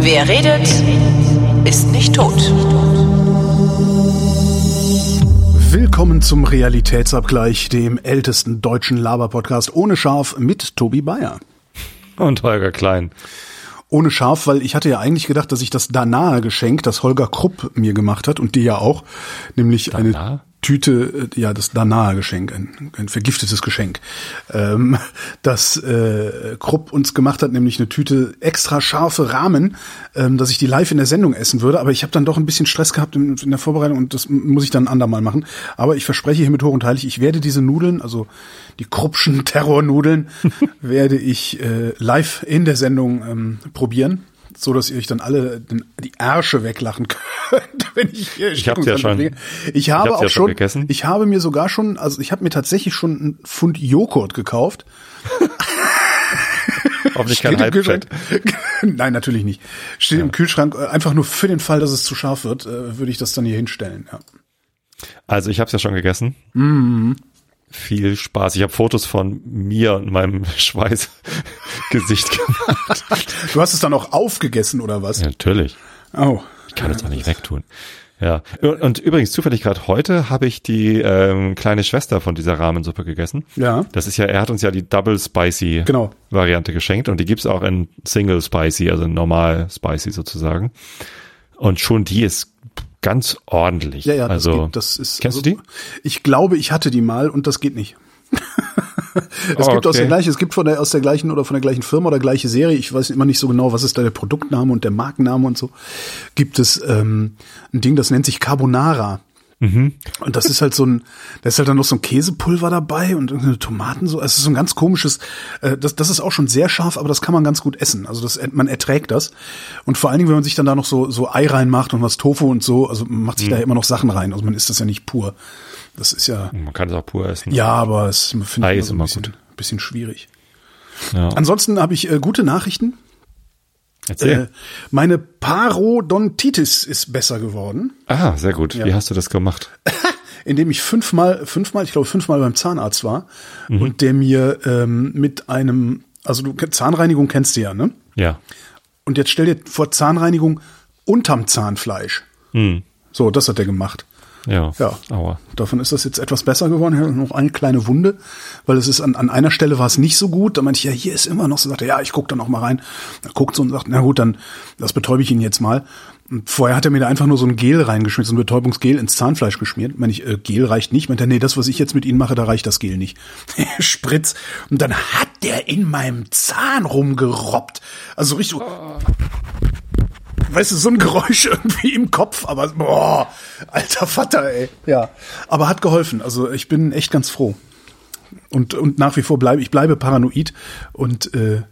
Wer redet, ist nicht tot. Willkommen zum Realitätsabgleich, dem ältesten deutschen Laber-Podcast ohne Schaf mit Tobi Bayer. Und Holger Klein. Ohne Schaf, weil ich hatte ja eigentlich gedacht, dass ich das Danae Geschenk, das Holger Krupp mir gemacht hat und die ja auch, nämlich Danae? eine Tüte, äh, ja, das Danae Geschenk, ein, ein vergiftetes Geschenk, ähm, das äh, Krupp uns gemacht hat, nämlich eine Tüte extra scharfe Rahmen, ähm, dass ich die live in der Sendung essen würde, aber ich habe dann doch ein bisschen Stress gehabt in, in der Vorbereitung und das muss ich dann ein andermal machen. Aber ich verspreche hiermit hoch und heilig, ich werde diese Nudeln, also die Kruppschen Terrornudeln, werde ich äh, live in der Sendung ähm, probieren so dass ihr euch dann alle den, die Ärsche weglachen könnt, wenn ich hier Ich hab's ja schon. kriege. Ich habe auch ja schon gegessen. ich habe mir sogar schon, also ich habe mir tatsächlich schon einen Pfund Joghurt gekauft. Hoffentlich kein. Halbfett. Nein, natürlich nicht. Steht im Kühlschrank, äh, einfach nur für den Fall, dass es zu scharf wird, äh, würde ich das dann hier hinstellen. Ja. Also ich habe es ja schon gegessen. Mhm. Viel Spaß. Ich habe Fotos von mir und meinem Schweißgesicht gemacht. Du hast es dann auch aufgegessen oder was? Ja, natürlich. Oh. Ich kann es auch nicht wegtun. Ja. Und, und übrigens zufällig gerade heute habe ich die ähm, kleine Schwester von dieser Rahmensuppe gegessen. Ja. Das ist ja, er hat uns ja die Double Spicy Genau. Variante geschenkt und die gibt's auch in Single Spicy, also normal Spicy sozusagen. Und schon die ist ganz ordentlich. Ja, ja, das, also geht, das ist. kennst also, du die? Ich glaube, ich hatte die mal und das geht nicht. es Oh, gibt aus der okay. gleichen, es gibt von der, aus der gleichen oder von der gleichen Firma oder gleiche Serie, ich weiß immer nicht so genau, was ist da der Produktname und der Markenname und so, gibt es ähm, ein Ding, das nennt sich Carbonara. Mhm. Und das ist halt so ein, da ist halt dann noch so ein Käsepulver dabei und irgendeine Tomaten so. Es ist so ein ganz komisches, äh, das, das ist auch schon sehr scharf, aber das kann man ganz gut essen. Also das, man erträgt das. Und vor allen Dingen, wenn man sich dann da noch so, so Ei reinmacht und was Tofu und so, also man macht sich da ja immer noch Sachen rein. Also man isst das ja nicht pur. Das ist ja, Man kann es auch pur essen. ja, aber es finde ich ist so ein immer bisschen, bisschen schwierig. Ja. Ansonsten habe ich äh, gute Nachrichten. Äh, Erzähl. meine Parodontitis ist besser geworden. ah, sehr gut. Wie hast du das gemacht? indem ich fünfmal, fünfmal, ich glaube fünfmal beim Zahnarzt war Mhm. und der mir ähm, mit einem, also du Zahnreinigung kennst du ja, ne? Ja. Und jetzt stell dir vor Zahnreinigung unterm Zahnfleisch. Hm. So, das hat er gemacht. Ja. Ja. Aua. Davon ist das jetzt etwas besser geworden. Ich habe noch eine kleine Wunde, weil es ist an, an einer Stelle war es nicht so gut. Da meinte ich, ja, hier ist immer noch. So sagte, er, ja, ich guck da noch mal rein. Er guckt so und sagt, na gut, dann das betäube ich ihn jetzt mal. Und vorher hat er mir da einfach nur so ein Gel reingeschmiert, so ein Betäubungsgel ins Zahnfleisch geschmiert. Meine ich, äh, Gel reicht nicht. Meinte er, nee, das, was ich jetzt mit Ihnen mache, da reicht das Gel nicht. Spritz. Und dann hat der in meinem Zahn rumgerobbt. Also richtig so, weißt du, so ein Geräusch irgendwie im Kopf, aber boah, alter Vater, ey. Ja. Aber hat geholfen. Also ich bin echt ganz froh. Und, und nach wie vor bleibe ich bleibe paranoid und äh,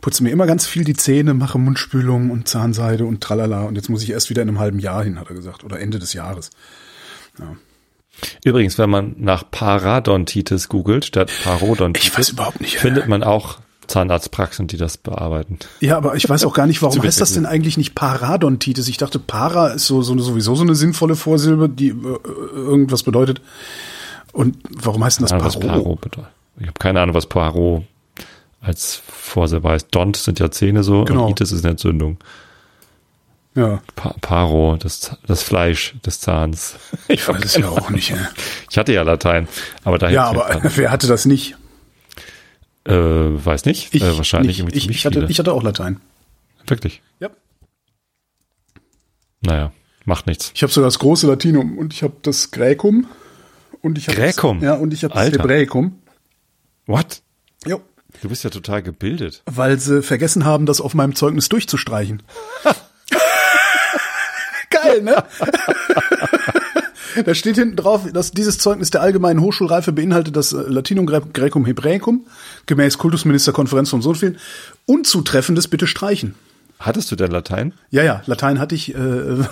putze mir immer ganz viel die Zähne, mache Mundspülung und Zahnseide und tralala. Und jetzt muss ich erst wieder in einem halben Jahr hin, hat er gesagt. Oder Ende des Jahres. Übrigens, wenn man nach Parodontitis googelt statt Parodontitis, Ich weiß überhaupt nicht. findet man auch Zahnarztpraxen, die das bearbeiten. Ja, aber ich weiß auch gar nicht, warum heißt das denn eigentlich nicht Paradontitis? Ich dachte, Para ist so, so sowieso so eine sinnvolle Vorsilbe, die äh, irgendwas bedeutet. Und warum heißt denn das Paro? Paro. Ich habe keine Ahnung, was Poirot als Vorsilbe heißt. Dont sind ja Zähne so Genau. und Itis ist eine Entzündung. Ja, Pa Paro, das, das Fleisch des Zahns. Ich, weiß es ja auch nicht. Ich hatte ja Latein, aber da ja aber wer hatte das nicht? Äh, weiß nicht. Ich äh, wahrscheinlich nicht. Ich, ich, hatte, ich hatte auch Latein. Wirklich. Ja. Naja, macht nichts. Ich habe sogar das große Latinum und ich habe das Gräkum und ich habe Gräkum? ja und ich habe das. Hebräikum. What? Jo. Du bist ja total gebildet. Weil sie vergessen haben, das auf meinem Zeugnis durchzustreichen. Geil, ne? da steht hinten drauf, dass dieses Zeugnis der allgemeinen Hochschulreife beinhaltet das äh, Latinum Graecum Hebräicum, gemäß Kultusministerkonferenz von so viel, unzutreffendes bitte streichen. Hattest du denn Latein? Ja, ja, Latein hatte ich, äh,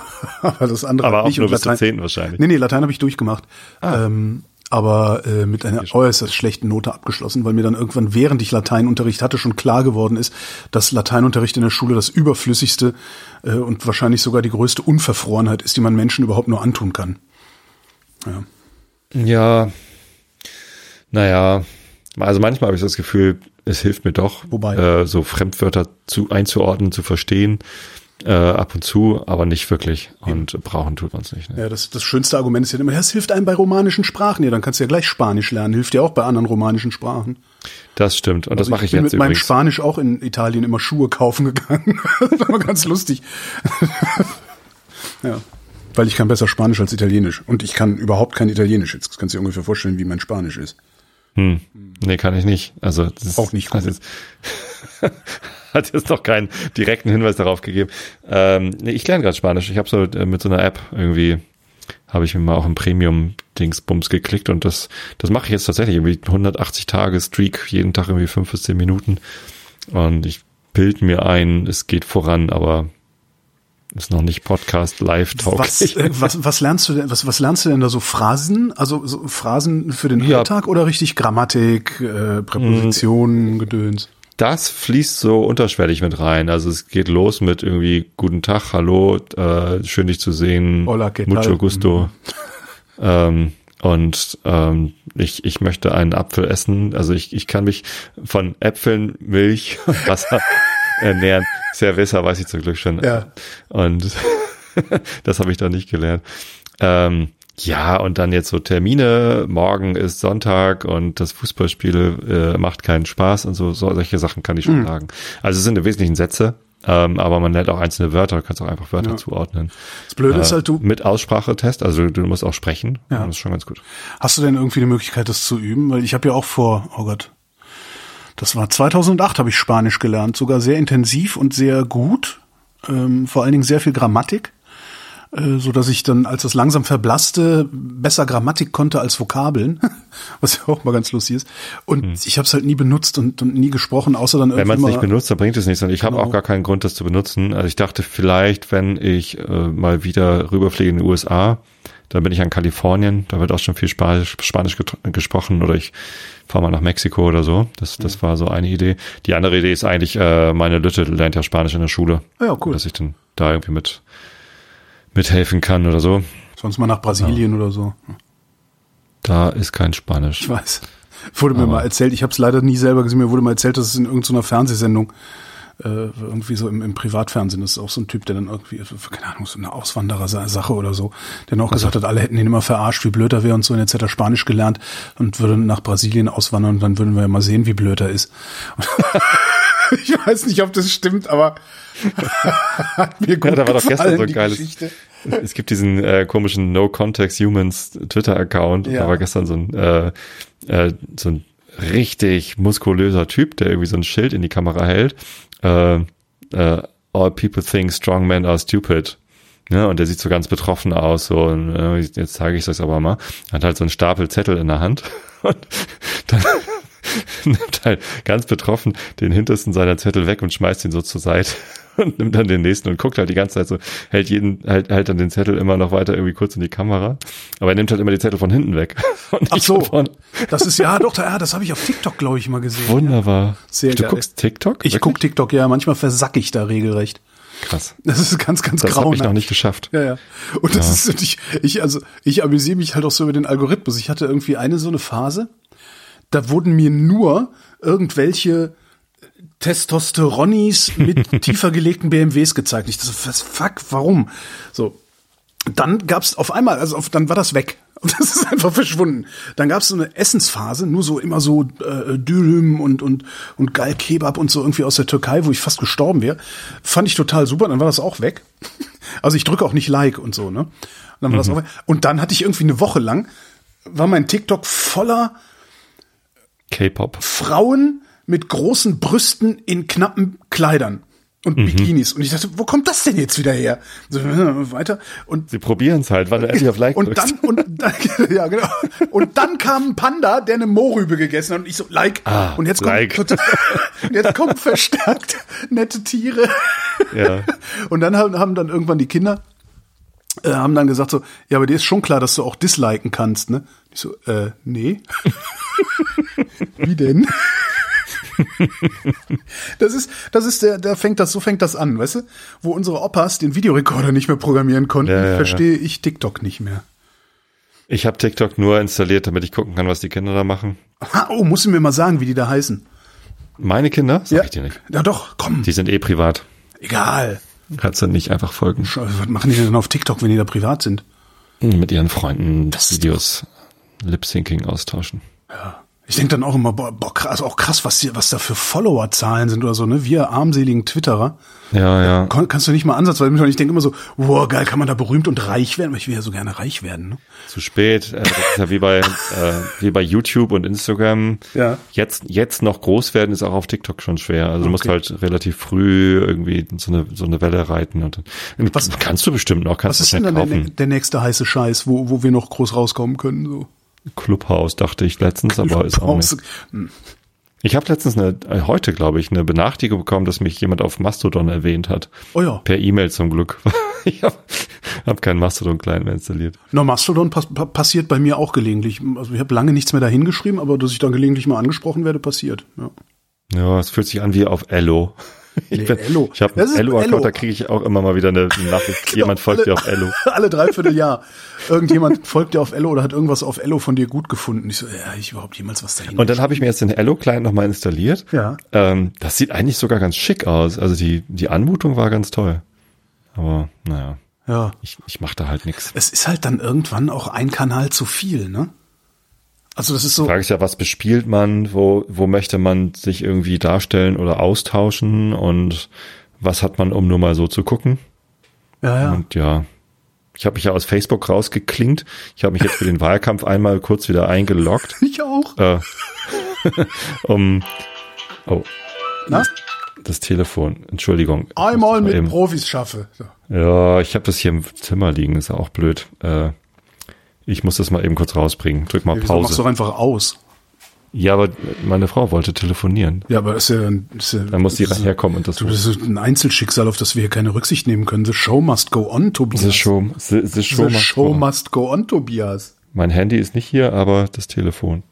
aber das andere Aber auch nicht. nur bis zur Latein, 10. wahrscheinlich. Nee, nee, Latein habe ich durchgemacht. Ähm, aber äh, mit einer äußerst schlechten Note abgeschlossen, weil mir dann irgendwann, während ich Lateinunterricht hatte, schon klar geworden ist, dass Lateinunterricht in der Schule das überflüssigste äh, und wahrscheinlich sogar die größte Unverfrorenheit ist, die man Menschen überhaupt nur antun kann. Ja. Naja, also manchmal habe ich das Gefühl, es hilft mir doch, Wobei? Äh, so Fremdwörter zu einzuordnen, zu verstehen, äh, ab und zu, aber nicht wirklich. Und brauchen tut man es nicht. Ne? Ja, das, das schönste Argument ist ja immer, das hilft einem bei romanischen Sprachen. Ja, dann kannst du ja gleich Spanisch lernen. Hilft ja auch bei anderen romanischen Sprachen. Das stimmt. Und das Also mache ich bin jetzt mit meinem. Spanisch auch in Italien immer Schuhe kaufen gegangen. das war ganz lustig. ja. Weil ich kann besser Spanisch als Italienisch. Und ich kann überhaupt kein Italienisch. Jetzt kannst du dir ungefähr vorstellen, wie mein Spanisch ist. Hm. Nee, kann ich nicht. Also das Auch nicht gut. Hat jetzt, hat jetzt noch keinen direkten Hinweis darauf gegeben. Ähm, nee, ich lerne gerade Spanisch. Ich habe so äh, mit so einer App irgendwie habe ich mir mal auch ein Premium-Dingsbums geklickt und das, das mache ich jetzt tatsächlich irgendwie 180 Tage Streak, jeden Tag irgendwie fünf bis zehn Minuten. Und ich bild mir ein, es geht voran, aber ist noch nicht Podcast live Was, tauglich. äh, was, was lernst du denn, was, was lernst du denn da so Phrasen? Also so Phrasen für den Ja. Alltag oder richtig Grammatik, äh, Präpositionen, Gedöns? Das fließt so unterschwellig mit rein. Also es geht los mit irgendwie Guten Tag, hallo, äh, schön dich zu sehen, Hola, ¿qué mucho tal? Mhm. gusto. Ähm, und ähm, ich, ich möchte einen Apfel essen. Also ich, ich kann mich von Äpfeln, Milch und Wasser ernähren. Cerveza weiß ich zum Glück schon. Ja. Und das habe ich da nicht gelernt. Ähm, ja, und dann jetzt so Termine, morgen ist Sonntag und das Fußballspiel äh, macht keinen Spaß und so, so solche Sachen kann ich schon Mhm. sagen. Also es sind im Wesentlichen Sätze, ähm, aber man lernt auch einzelne Wörter, kannst auch einfach Wörter Ja. zuordnen. Das Blöde ist Äh, halt, du, Mit Aussprachetest, also du musst auch sprechen. Ja. Das ist schon ganz gut. Hast du denn irgendwie die Möglichkeit, das zu üben? Weil ich habe ja auch vor, oh Gott, das war 2008 habe ich Spanisch gelernt, sogar sehr intensiv und sehr gut, ähm, vor allen Dingen sehr viel Grammatik, äh, so dass ich dann, als das langsam verblasste, besser Grammatik konnte als Vokabeln, was ja auch mal ganz lustig ist. Und ich habe es halt nie benutzt und, und nie gesprochen, außer dann Hm. Wenn irgendwie man es nicht benutzt, dann bringt es nichts. Und ich habe Genau. auch gar keinen Grund, das zu benutzen. Also ich dachte vielleicht, wenn ich äh, mal wieder rüberfliege in die USA, dann bin ich an Kalifornien, da wird auch schon viel Spanisch, Spanisch gesprochen oder ich fahre mal nach Mexiko oder so. Das, das war so eine Idee. Die andere Idee ist eigentlich, äh, meine Lütte lernt ja Spanisch in der Schule. Ja, cool. Dass ich dann da irgendwie mit mithelfen kann oder so. sonst mal nach Brasilien oder so. Da ist kein Spanisch. Ich weiß. Wurde mir Aber- mal erzählt, ich habe es leider nie selber gesehen, mir wurde mal erzählt, dass es in irgendeiner Fernsehsendung, äh, irgendwie so im, im Privatfernsehen, das ist auch so ein Typ, der dann irgendwie, keine Ahnung, so eine Auswanderer-Sache oder so, der dann auch gesagt hat, alle hätten ihn immer verarscht, wie blöd er wäre und so, und jetzt hätte er Spanisch gelernt und würde nach Brasilien auswandern und dann würden wir ja mal sehen, wie blöd er ist. ich weiß nicht, ob das stimmt, aber hat mir gut Ja, da war doch gestern so ein geiles. Geschichte. Es gibt diesen äh, komischen No Context Humans Twitter-Account. Ja. Da war gestern so ein, äh, äh, so ein richtig muskulöser Typ, der irgendwie so ein Schild in die Kamera hält. Äh, äh, All people think strong men are stupid. Ja, und der sieht so ganz betroffen aus, so, und, äh, jetzt zeige ich das aber mal. Hat halt so einen Stapel Zettel in der Hand und dann nimmt halt ganz betroffen den hintersten seiner Zettel weg und schmeißt ihn so zur Seite und nimmt dann den nächsten und guckt halt die ganze Zeit so, hält jeden, halt, halt dann den Zettel immer noch weiter irgendwie kurz in die Kamera. Aber er nimmt halt immer die Zettel von hinten weg. Ach so, das ist ja doch, ja, das habe ich auf TikTok, glaube ich, mal gesehen. Wunderbar. Sehr du geil. guckst TikTok? Ich guck TikTok, ja, manchmal versack ich da regelrecht. Krass. Das ist ganz, ganz Das habe ich noch nicht geschafft. Ja, ja. Und das ist, und ich, ich, also, ich amüsiere mich halt auch so über den Algorithmus. Ich hatte irgendwie eine so eine Phase, da wurden mir nur irgendwelche Testosteronis mit tiefer gelegten BMWs gezeigt. Ich dachte, was fuck, warum? So. Dann gab's auf einmal, also auf, dann war das weg. Das ist einfach verschwunden. Dann gab's so eine Essensphase, nur so immer so äh, Dürüm und und und geil Kebab und so irgendwie aus der Türkei, wo ich fast gestorben wäre. Fand ich total super. Dann war das auch weg. Also ich drücke auch nicht Like und so ne. Und dann war das auch weg. Und dann hatte ich irgendwie eine Woche lang war mein TikTok voller K-Pop. Frauen mit großen Brüsten in knappen Kleidern und Bikinis. Und ich dachte, wo kommt das denn jetzt wieder her? So, weiter. Und Sie probieren es halt, weil du endlich auf Like und drückst. dann, und dann, ja, genau. Und dann kam ein Panda, der eine Mohrrübe gegessen hat und ich so, like. Ah, und jetzt kommt, like. und jetzt kommen verstärkt nette Tiere. Ja. Und dann haben, haben dann irgendwann die Kinder, äh, haben dann gesagt so, ja, aber dir ist schon klar, dass du auch disliken kannst, ne? Ich so, äh, nee. Wie denn? Das ist, das ist der, da fängt das, so fängt das an, weißt du? Wo unsere Opas den Videorekorder nicht mehr programmieren konnten, Ja, ja, ja. verstehe ich TikTok nicht mehr. Ich habe TikTok nur installiert, damit ich gucken kann, was die Kinder da machen. Ha, oh, musst du mir mal sagen, wie die da heißen. Meine Kinder? Sag Ja. ich dir nicht. Ja doch, komm. Die sind eh privat. Egal. Kannst du nicht einfach folgen. Was machen die denn auf TikTok, wenn die da privat sind? Mit ihren Freunden Das ist Videos Lip-Syncing austauschen. Ich denke dann auch immer, boah, boah krass, also auch krass, was, die, was da für Followerzahlen sind oder so, ne? Wir armseligen Twitterer. Ja, ja. Kon kannst du nicht mal ansatzweise und ich denke immer so, wow, geil, kann man da berühmt und reich werden? Ich will ja so gerne reich werden, ne? Zu spät. Äh, Das ist ja wie bei, äh, wie bei YouTube und Instagram. Ja. Jetzt, jetzt noch groß werden ist auch auf TikTok schon schwer. Also du musst Okay. halt relativ früh irgendwie so eine, so eine Welle reiten. Und dann, Was- kannst du bestimmt noch, kannst Was du ist denn dann der, kaufen. der nächste heiße Scheiß, wo, wo wir noch groß rauskommen können? So. Clubhouse dachte ich letztens, aber ist auch nicht. Ich habe letztens eine, äh, heute glaube ich, eine Benachrichtigung bekommen, dass mich jemand auf Mastodon erwähnt hat. Oh ja. Per E-Mail zum Glück. ich habe hab keinen Mastodon-Client mehr installiert. Na, Mastodon pass pa passiert bei mir auch gelegentlich. Also ich habe lange nichts mehr dahin geschrieben, aber dass ich dann gelegentlich mal angesprochen werde, passiert. Ja. Ja, es fühlt sich an wie auf Ello. Ich, Nee, bin, Ello. ich habe einen Ello. Ello-Account, da kriege ich auch immer mal wieder eine Nachricht. Genau, Jemand folgt alle- dir auf Ello. Alle dreiviertel Jahr. Irgendjemand folgt dir auf Ello oder hat irgendwas auf Ello von dir gut gefunden. Ich so, ja, ich überhaupt jemals was dahin. Und dann habe ich mir jetzt den Ello-Client nochmal installiert. Ja. Ähm, das sieht eigentlich sogar ganz schick aus. Also die, die Anmutung war ganz toll. Aber naja, ja. ich, ich mache da halt nichts. Es ist halt dann irgendwann auch ein Kanal zu viel, ne? Also das ist so. Frage ist ja, was bespielt man, wo, wo möchte man sich irgendwie darstellen oder austauschen und was hat man, um nur mal so zu gucken? Ja, ja. Und ja, ich habe mich ja aus Facebook rausgeklingt. Ich habe mich jetzt für den Wahlkampf einmal kurz wieder eingeloggt, Ich auch. äh, um oh, Na? das Telefon. Entschuldigung. Einmal mit eben- Profis schaffe. Ja, ich habe das hier im Zimmer liegen, ist ja auch blöd. Äh, ich muss das mal eben kurz rausbringen. Drück mal Wieso machst du Pause. doch einfach aus? Ja, aber meine Frau wollte telefonieren. Ja, aber ist ja ist ja, Dann muss die das ist- herkommen und das Du, das ist ein Einzelschicksal, auf das wir hier keine Rücksicht nehmen können. The show must go on, Tobias. The show, the, the show, The must show go must go on, Tobias. Mein Handy ist nicht hier, aber das Telefon.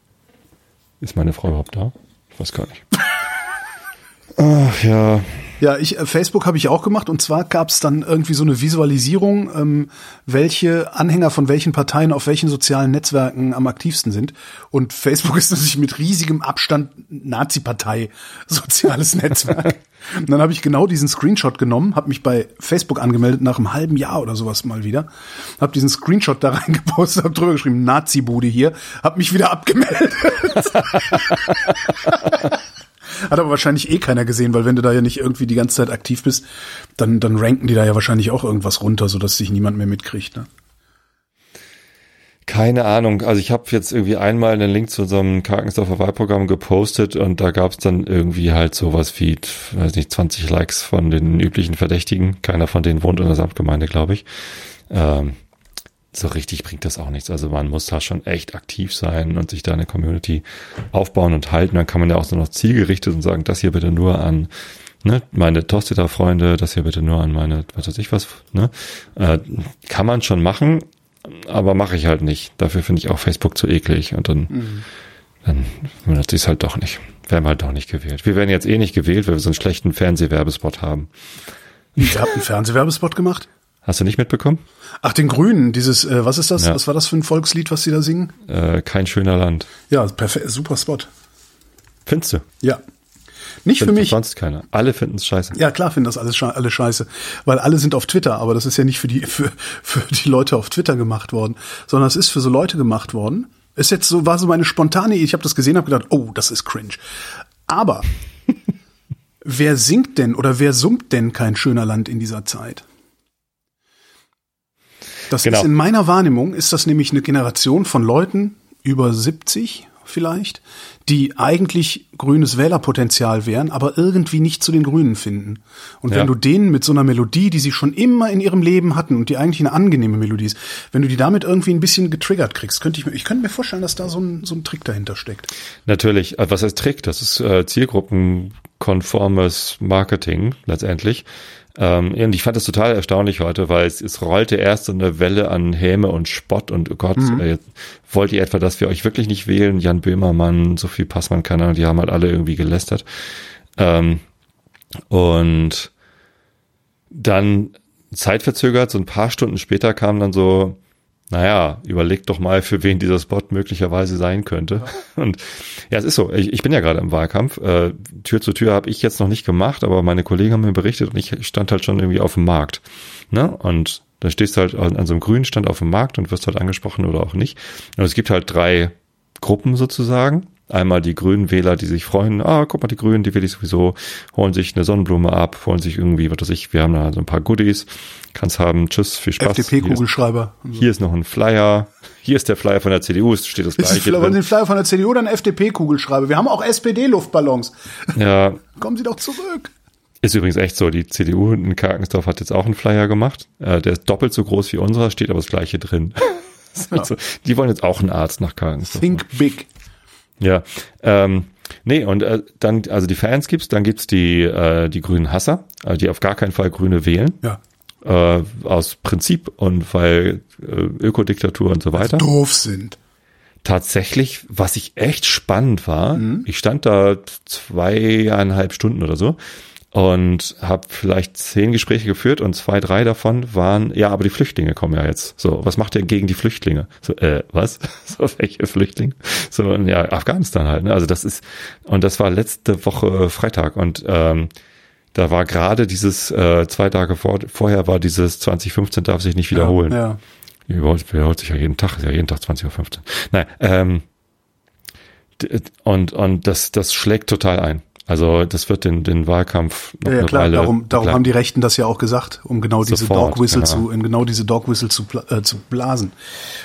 Ist meine Frau überhaupt da? Ich weiß gar nicht. Ach ja. Ja, ich, äh, Facebook habe ich auch gemacht und zwar gab es dann irgendwie so eine Visualisierung, ähm, welche Anhänger von welchen Parteien auf welchen sozialen Netzwerken am aktivsten sind. Und Facebook ist natürlich mit riesigem Abstand Nazi-Partei soziales Netzwerk. und dann habe ich genau diesen Screenshot genommen, habe mich bei Facebook angemeldet nach einem halben Jahr oder sowas mal wieder, habe diesen Screenshot da reingepostet, habe drüber geschrieben Nazi-Bude hier, habe mich wieder abgemeldet. Hat aber wahrscheinlich eh keiner gesehen, weil wenn du da ja nicht irgendwie die ganze Zeit aktiv bist, dann, dann ranken die da ja wahrscheinlich auch irgendwas runter, sodass sich niemand mehr mitkriegt. Ne? Keine Ahnung. Also ich habe jetzt irgendwie einmal einen Link zu unserem Karkensdorfer Wahlprogramm gepostet und da gab es dann irgendwie halt sowas wie, weiß nicht, 20 Likes von den üblichen Verdächtigen. Keiner von denen wohnt in der Samtgemeinde, glaube ich. Ähm, so richtig bringt das auch nichts. Also man muss da schon echt aktiv sein und sich da eine Community aufbauen und halten. Dann kann man ja auch so noch zielgerichtet und sagen, das hier bitte nur an ne, meine Tosteter-Freunde, das hier bitte nur an meine, was weiß ich was, ne? Äh, kann man schon machen, aber mache ich halt nicht. Dafür finde ich auch Facebook zu eklig und dann, dann benutze ich es halt doch nicht. Werden wir halt doch nicht gewählt. Wir werden jetzt eh nicht gewählt, weil wir so einen schlechten Fernsehwerbespot haben. Ihr habt einen Fernsehwerbespot gemacht? Hast du nicht mitbekommen? Ach, den Grünen, dieses, äh, was ist das? Ja. Was war das für ein Volkslied, was sie da singen? Äh, kein schöner Land. Ja, perfekt, super Spot. Findest du? Ja. Nicht für Findet mich. sonst keiner. Alle finden es scheiße. Ja, klar finden das alles sche alle scheiße, weil alle sind auf Twitter, aber das ist ja nicht für die für, für die Leute auf Twitter gemacht worden, sondern es ist für so Leute gemacht worden. Ist jetzt so war so meine spontane, Idee. ich habe das gesehen, habe gedacht, oh, das ist cringe. Aber wer singt denn oder wer summt denn kein schöner Land in dieser Zeit? Das Genau. ist in meiner Wahrnehmung ist das nämlich eine Generation von Leuten über 70 vielleicht, die eigentlich grünes Wählerpotenzial wären, aber irgendwie nicht zu den Grünen finden. Und Ja. wenn du denen mit so einer Melodie, die sie schon immer in ihrem Leben hatten und die eigentlich eine angenehme Melodie ist, wenn du die damit irgendwie ein bisschen getriggert kriegst, könnte ich mir, ich könnte mir vorstellen, dass da so ein, so ein Trick dahinter steckt. Natürlich, äh, was heißt Trick? Das ist äh, zielgruppenkonformes Marketing letztendlich. Ähm, und ich fand das total erstaunlich heute, weil es, es rollte erst so eine Welle an Häme und Spott und oh Gott, äh, wollt ihr etwa, dass wir euch wirklich nicht wählen? Jan Böhmermann, Sophie Passmann, keine Ahnung, die haben halt alle irgendwie gelästert. Ähm, und dann zeitverzögert, so ein paar Stunden später kam dann so, naja, überlegt doch mal, für wen dieser Spot möglicherweise sein könnte. Und ja, es ist so, ich, ich bin ja gerade im Wahlkampf. Äh, Tür zu Tür habe ich jetzt noch nicht gemacht, aber meine Kollegen haben mir berichtet und ich stand halt schon irgendwie auf dem Markt. Ne? Und da stehst du halt an, an so einem grünen Stand auf dem Markt und wirst halt angesprochen oder auch nicht. Und es gibt halt drei Gruppen sozusagen. Einmal die grünen Wähler, die sich freuen, ah, guck mal, die Grünen, die will ich sowieso, holen sich eine Sonnenblume ab, holen sich irgendwie, was weiß ich, wir haben da so ein paar Goodies, kannst haben, tschüss, viel Spaß. FDP-Kugelschreiber. Hier, hier, ist noch ein Flyer, hier ist der Flyer von der CDU, es steht das gleiche ist den Flyer von der CDU oder ein FDP-Kugelschreiber? Wir haben auch SPD-Luftballons. Ja. Kommen Sie doch zurück. Ist übrigens echt so, die CDU in Karkensdorf hat jetzt auch einen Flyer gemacht, äh, der ist doppelt so groß wie unserer, steht aber das gleiche drin. Ja. So, die wollen jetzt auch einen Arzt nach Karkensdorf. Think big. Ja, ähm, nee, und äh, dann, also die Fans gibt's, dann gibt's die, äh, die grünen Hasser, also die auf gar keinen Fall Grüne wählen. Ja. Äh, aus Prinzip und weil äh, Ökodiktatur und so weiter. Doof sind. Tatsächlich, was ich echt spannend war, Mhm. ich stand da zweieinhalb Stunden oder so und habe vielleicht zehn Gespräche geführt und zwei, drei davon waren, ja, aber die Flüchtlinge kommen ja jetzt. So, was macht ihr gegen die Flüchtlinge? So, äh, was? So, welche Flüchtlinge? So, ja, Afghanistan halt. Ne? Also das ist, und das war letzte Woche Freitag und ähm, da war gerade dieses, äh, zwei Tage vor, vorher war dieses 2015 darf sich nicht wiederholen. Ja. Wiederholt, wiederholt sich ja jeden Tag, ist ja jeden Tag 20.15 Uhr. Nein, ähm, und, und das, das schlägt total ein. Also das wird den, den Wahlkampf noch Ja, ja eine klar, Weile darum, darum begleiten. haben die Rechten das ja auch gesagt, um genau diese Sofort, Dog Whistle ja. zu, in genau diese Dog Whistle zu, äh, zu blasen.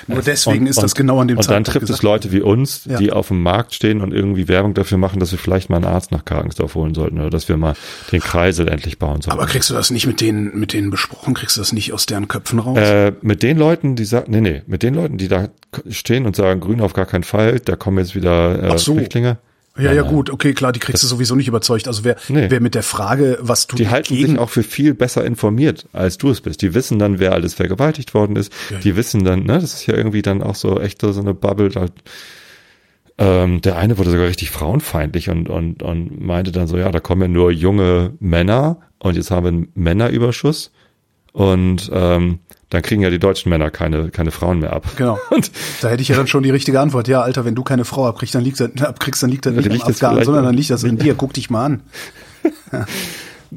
Nur deswegen und, ist das und, genau an dem Und dann Zeitpunkt trifft es gesagt Leute wie uns, Ja. die auf dem Markt stehen und irgendwie Werbung dafür machen, dass wir vielleicht mal einen Arzt nach Karkensdorf holen sollten oder dass wir mal den Kreisel endlich bauen sollten. Aber kriegst du das nicht mit denen, mit denen besprochen? Kriegst du das nicht aus deren Köpfen raus? Äh, mit den Leuten, die sagen, nee, nee, mit den Leuten, die da stehen und sagen, Grün auf gar keinen Fall, da kommen jetzt wieder äh, so. Flüchtlinge. Ja, ja, gut, okay, klar, die kriegst du sowieso nicht überzeugt. Also wer, Nee. wer mit der Frage, was du Die halten gegen, sich auch für viel besser informiert, als du es bist. Die wissen dann, wer alles vergewaltigt worden ist. Ja. Die wissen dann, ne, das ist ja irgendwie dann auch so echt so eine Bubble. Da, ähm, der eine wurde sogar richtig frauenfeindlich und, und, und meinte dann so, ja, da kommen ja nur junge Männer und jetzt haben wir einen Männerüberschuss und ähm, dann kriegen ja die deutschen Männer keine, keine Frauen mehr ab. Genau. Und Da hätte ich ja dann schon die richtige Antwort. Ja, Alter, wenn du keine Frau abkriegst, dann liegt das, abkriegst, dann liegt das Ja, nicht am Afghanen, sondern dann liegt das in dir. Guck dich mal an. Ja.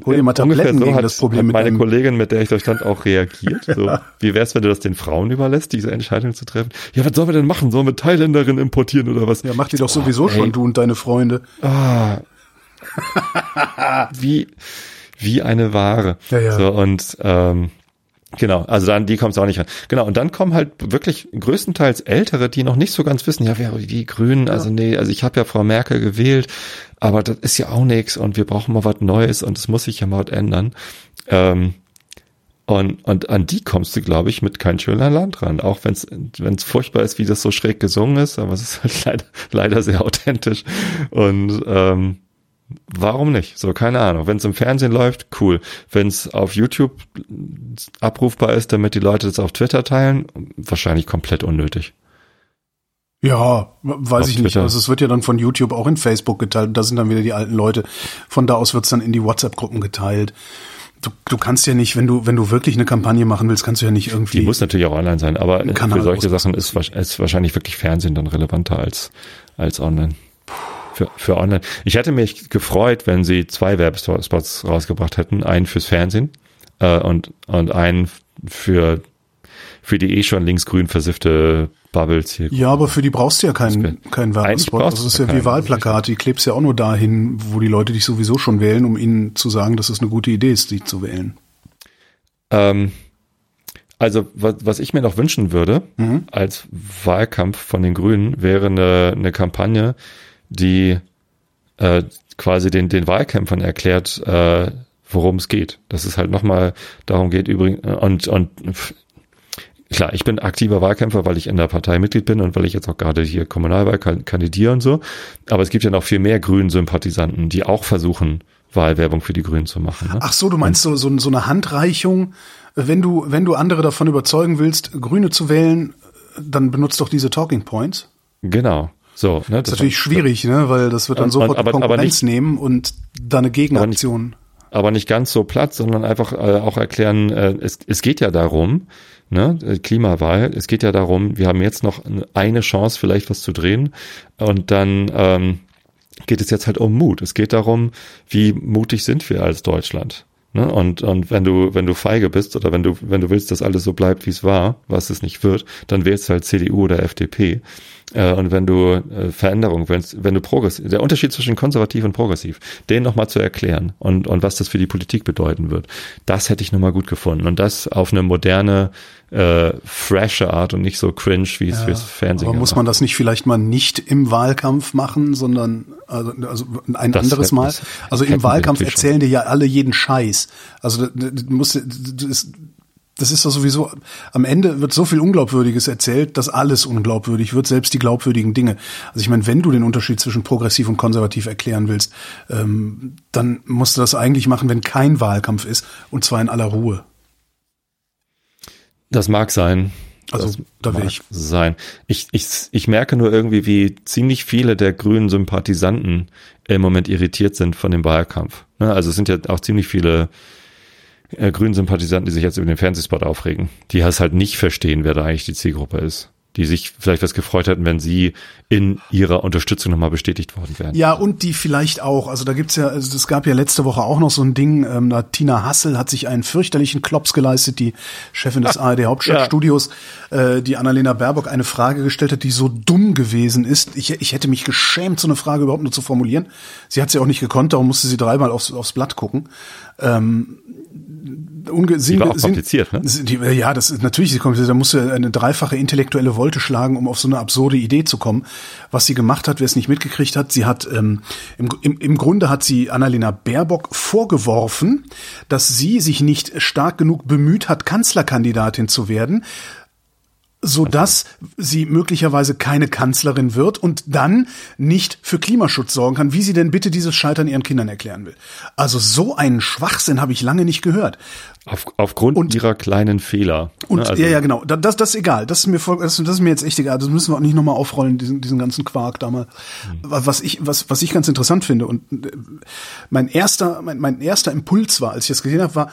Hol dir mal Tabletten so gegen hat, das Problem hat mit meine deinem, Kollegin, mit der ich da stand, auch reagiert. So, wie wär's, wenn du das den Frauen überlässt, diese Entscheidung zu treffen? Ja, was sollen wir denn machen? Sollen wir Thailänderin importieren oder was? Ja, mach die doch sowieso ey. schon, du und deine Freunde. Ah. wie, wie eine Ware. Ja, ja. So, und ähm, genau, also dann, die kommt auch nicht ran. Genau, und dann kommen halt wirklich größtenteils Ältere, die noch nicht so ganz wissen, ja, wer die Grünen, also nee, also ich habe ja Frau Merkel gewählt, aber das ist ja auch nichts und wir brauchen mal was Neues und es muss sich ja mal was ändern. Ähm, und, und an die kommst du, glaube ich, mit kein schöner Land ran. Auch wenn es furchtbar ist, wie das so schräg gesungen ist, aber es ist halt leider, leider sehr authentisch. Und ähm, warum nicht? So, keine Ahnung. Wenn es im Fernsehen läuft, cool. Wenn es auf YouTube abrufbar ist, damit die Leute das auf Twitter teilen, wahrscheinlich komplett unnötig. Ja, weiß Auf ich nicht. Twitter. Also es wird ja dann von YouTube auch in Facebook geteilt. Da sind dann wieder die alten Leute. Von da aus wird's dann in die WhatsApp-Gruppen geteilt. Du, du kannst ja nicht, wenn du, wenn du wirklich eine Kampagne machen willst, kannst du ja nicht irgendwie. Die muss natürlich auch online sein, aber für solche. Sachen ist, ist wahrscheinlich wirklich Fernsehen dann relevanter als, als online. Für, für online. Ich hätte mich gefreut, wenn sie zwei Werbespots rausgebracht hätten. Einen fürs Fernsehen äh, und, und einen für, für die eh schon linksgrün versiffte Bubbles hier. ja, aber für die brauchst du ja keinen, keinen Werbespot. Das ist ja wie Wahlplakate. Die klebst ja auch nur dahin, wo die Leute dich sowieso schon wählen, um ihnen zu sagen, dass es eine gute Idee ist, die zu wählen. Ähm, also was, was ich mir noch wünschen würde Mhm. als Wahlkampf von den Grünen wäre eine, eine Kampagne, die äh, quasi den, den Wahlkämpfern erklärt, äh, worum es geht. Dass es halt nochmal darum geht, übrigens, und, und pff, klar, ich bin aktiver Wahlkämpfer, weil ich in der Partei Mitglied bin und weil ich jetzt auch gerade hier Kommunalwahl kan- kandidiere und so. Aber es gibt ja noch viel mehr Grünen-Sympathisanten, die auch versuchen, Wahlwerbung für die Grünen zu machen. Ne? Ach so, du meinst so, so, so eine Handreichung. Wenn du, wenn du andere davon überzeugen willst, Grüne zu wählen, dann benutzt doch diese Talking Points. Genau. So, ne, Das ist natürlich schwierig, ne, weil das wird dann Und- sofort aber- aber Konkurrenz nicht- nehmen und da eine Gegenaktion. aber nicht ganz so platt, sondern einfach äh, auch erklären, äh, es, es geht ja darum, ne, Klimawahl. Es geht ja darum, wir haben jetzt noch eine Chance, vielleicht was zu drehen. Und dann ähm, geht es jetzt halt um Mut. Es geht darum, wie mutig sind wir als Deutschland. Ne? Und, und wenn du, wenn du feige bist oder wenn du, wenn du willst, dass alles so bleibt, wie es war, was es nicht wird, dann wählst du halt CDU oder FDP. Äh, und wenn du äh, Veränderung willst, wenn du progressiv, der Unterschied zwischen konservativ und progressiv, den nochmal zu erklären und, und was das für die Politik bedeuten wird, das hätte ich nochmal gut gefunden. Und das auf eine moderne, äh, frische Art und nicht so cringe, wie es ja, fürs Fernsehen Aber muss man das nicht vielleicht mal nicht im Wahlkampf machen, sondern also, also ein das anderes Mal? Also im Wahlkampf erzählen dir ja alle jeden Scheiß. Also du musst, du, ist, das ist doch sowieso, am Ende wird so viel Unglaubwürdiges erzählt, dass alles unglaubwürdig wird, selbst die glaubwürdigen Dinge. Also ich meine, wenn du den Unterschied zwischen progressiv und konservativ erklären willst, ähm, dann musst du das eigentlich machen, wenn kein Wahlkampf ist, und zwar in aller Ruhe. Das mag sein. Also das da will ich sein. Ich, ich, ich merke nur irgendwie, wie ziemlich viele der grünen Sympathisanten im Moment irritiert sind von dem Wahlkampf. Ne, also es sind ja auch ziemlich viele äh, grünen Sympathisanten, die sich jetzt über den Fernsehspot aufregen, die es halt nicht verstehen, wer da eigentlich die Zielgruppe ist die sich vielleicht was gefreut hätten, wenn sie in ihrer Unterstützung nochmal bestätigt worden wären. Ja, und die vielleicht auch. Also da gibt's ja, also es gab ja letzte Woche auch noch so ein Ding, ähm, da Tina Hassel hat sich einen fürchterlichen Klops geleistet, die Chefin des ARD Hauptstadtstudios, ja. äh, die Annalena Baerbock eine Frage gestellt hat, die so dumm gewesen ist. Ich, ich hätte mich geschämt, so eine Frage überhaupt nur zu formulieren. Sie hat sie auch nicht gekonnt, darum musste sie dreimal aufs, aufs Blatt gucken. Ähm, unge die war auch kompliziert, ne? Die, ja, das ist natürlich kompliziert. Da musst du eine dreifache intellektuelle Wolte schlagen, um auf so eine absurde Idee zu kommen. Was sie gemacht hat, wer es nicht mitgekriegt hat, sie hat ähm, im, im, im Grunde hat sie Annalena Baerbock vorgeworfen, dass sie sich nicht stark genug bemüht hat, Kanzlerkandidatin zu werden, so dass sie möglicherweise keine Kanzlerin wird und dann nicht für Klimaschutz sorgen kann, wie sie denn bitte dieses Scheitern ihren Kindern erklären will. Also so einen Schwachsinn habe ich lange nicht gehört. Auf, aufgrund und, ihrer kleinen Fehler. Ne? Und also, ja, ja, genau. Das, das, ist egal. Das ist mir voll, das, ist mir jetzt echt egal. Das müssen wir auch nicht nochmal aufrollen, diesen, diesen ganzen Quark da mal. Mhm. Was ich, was, was ich ganz interessant finde und äh, mein erster, mein, mein erster Impuls war, als ich das gesehen habe, war,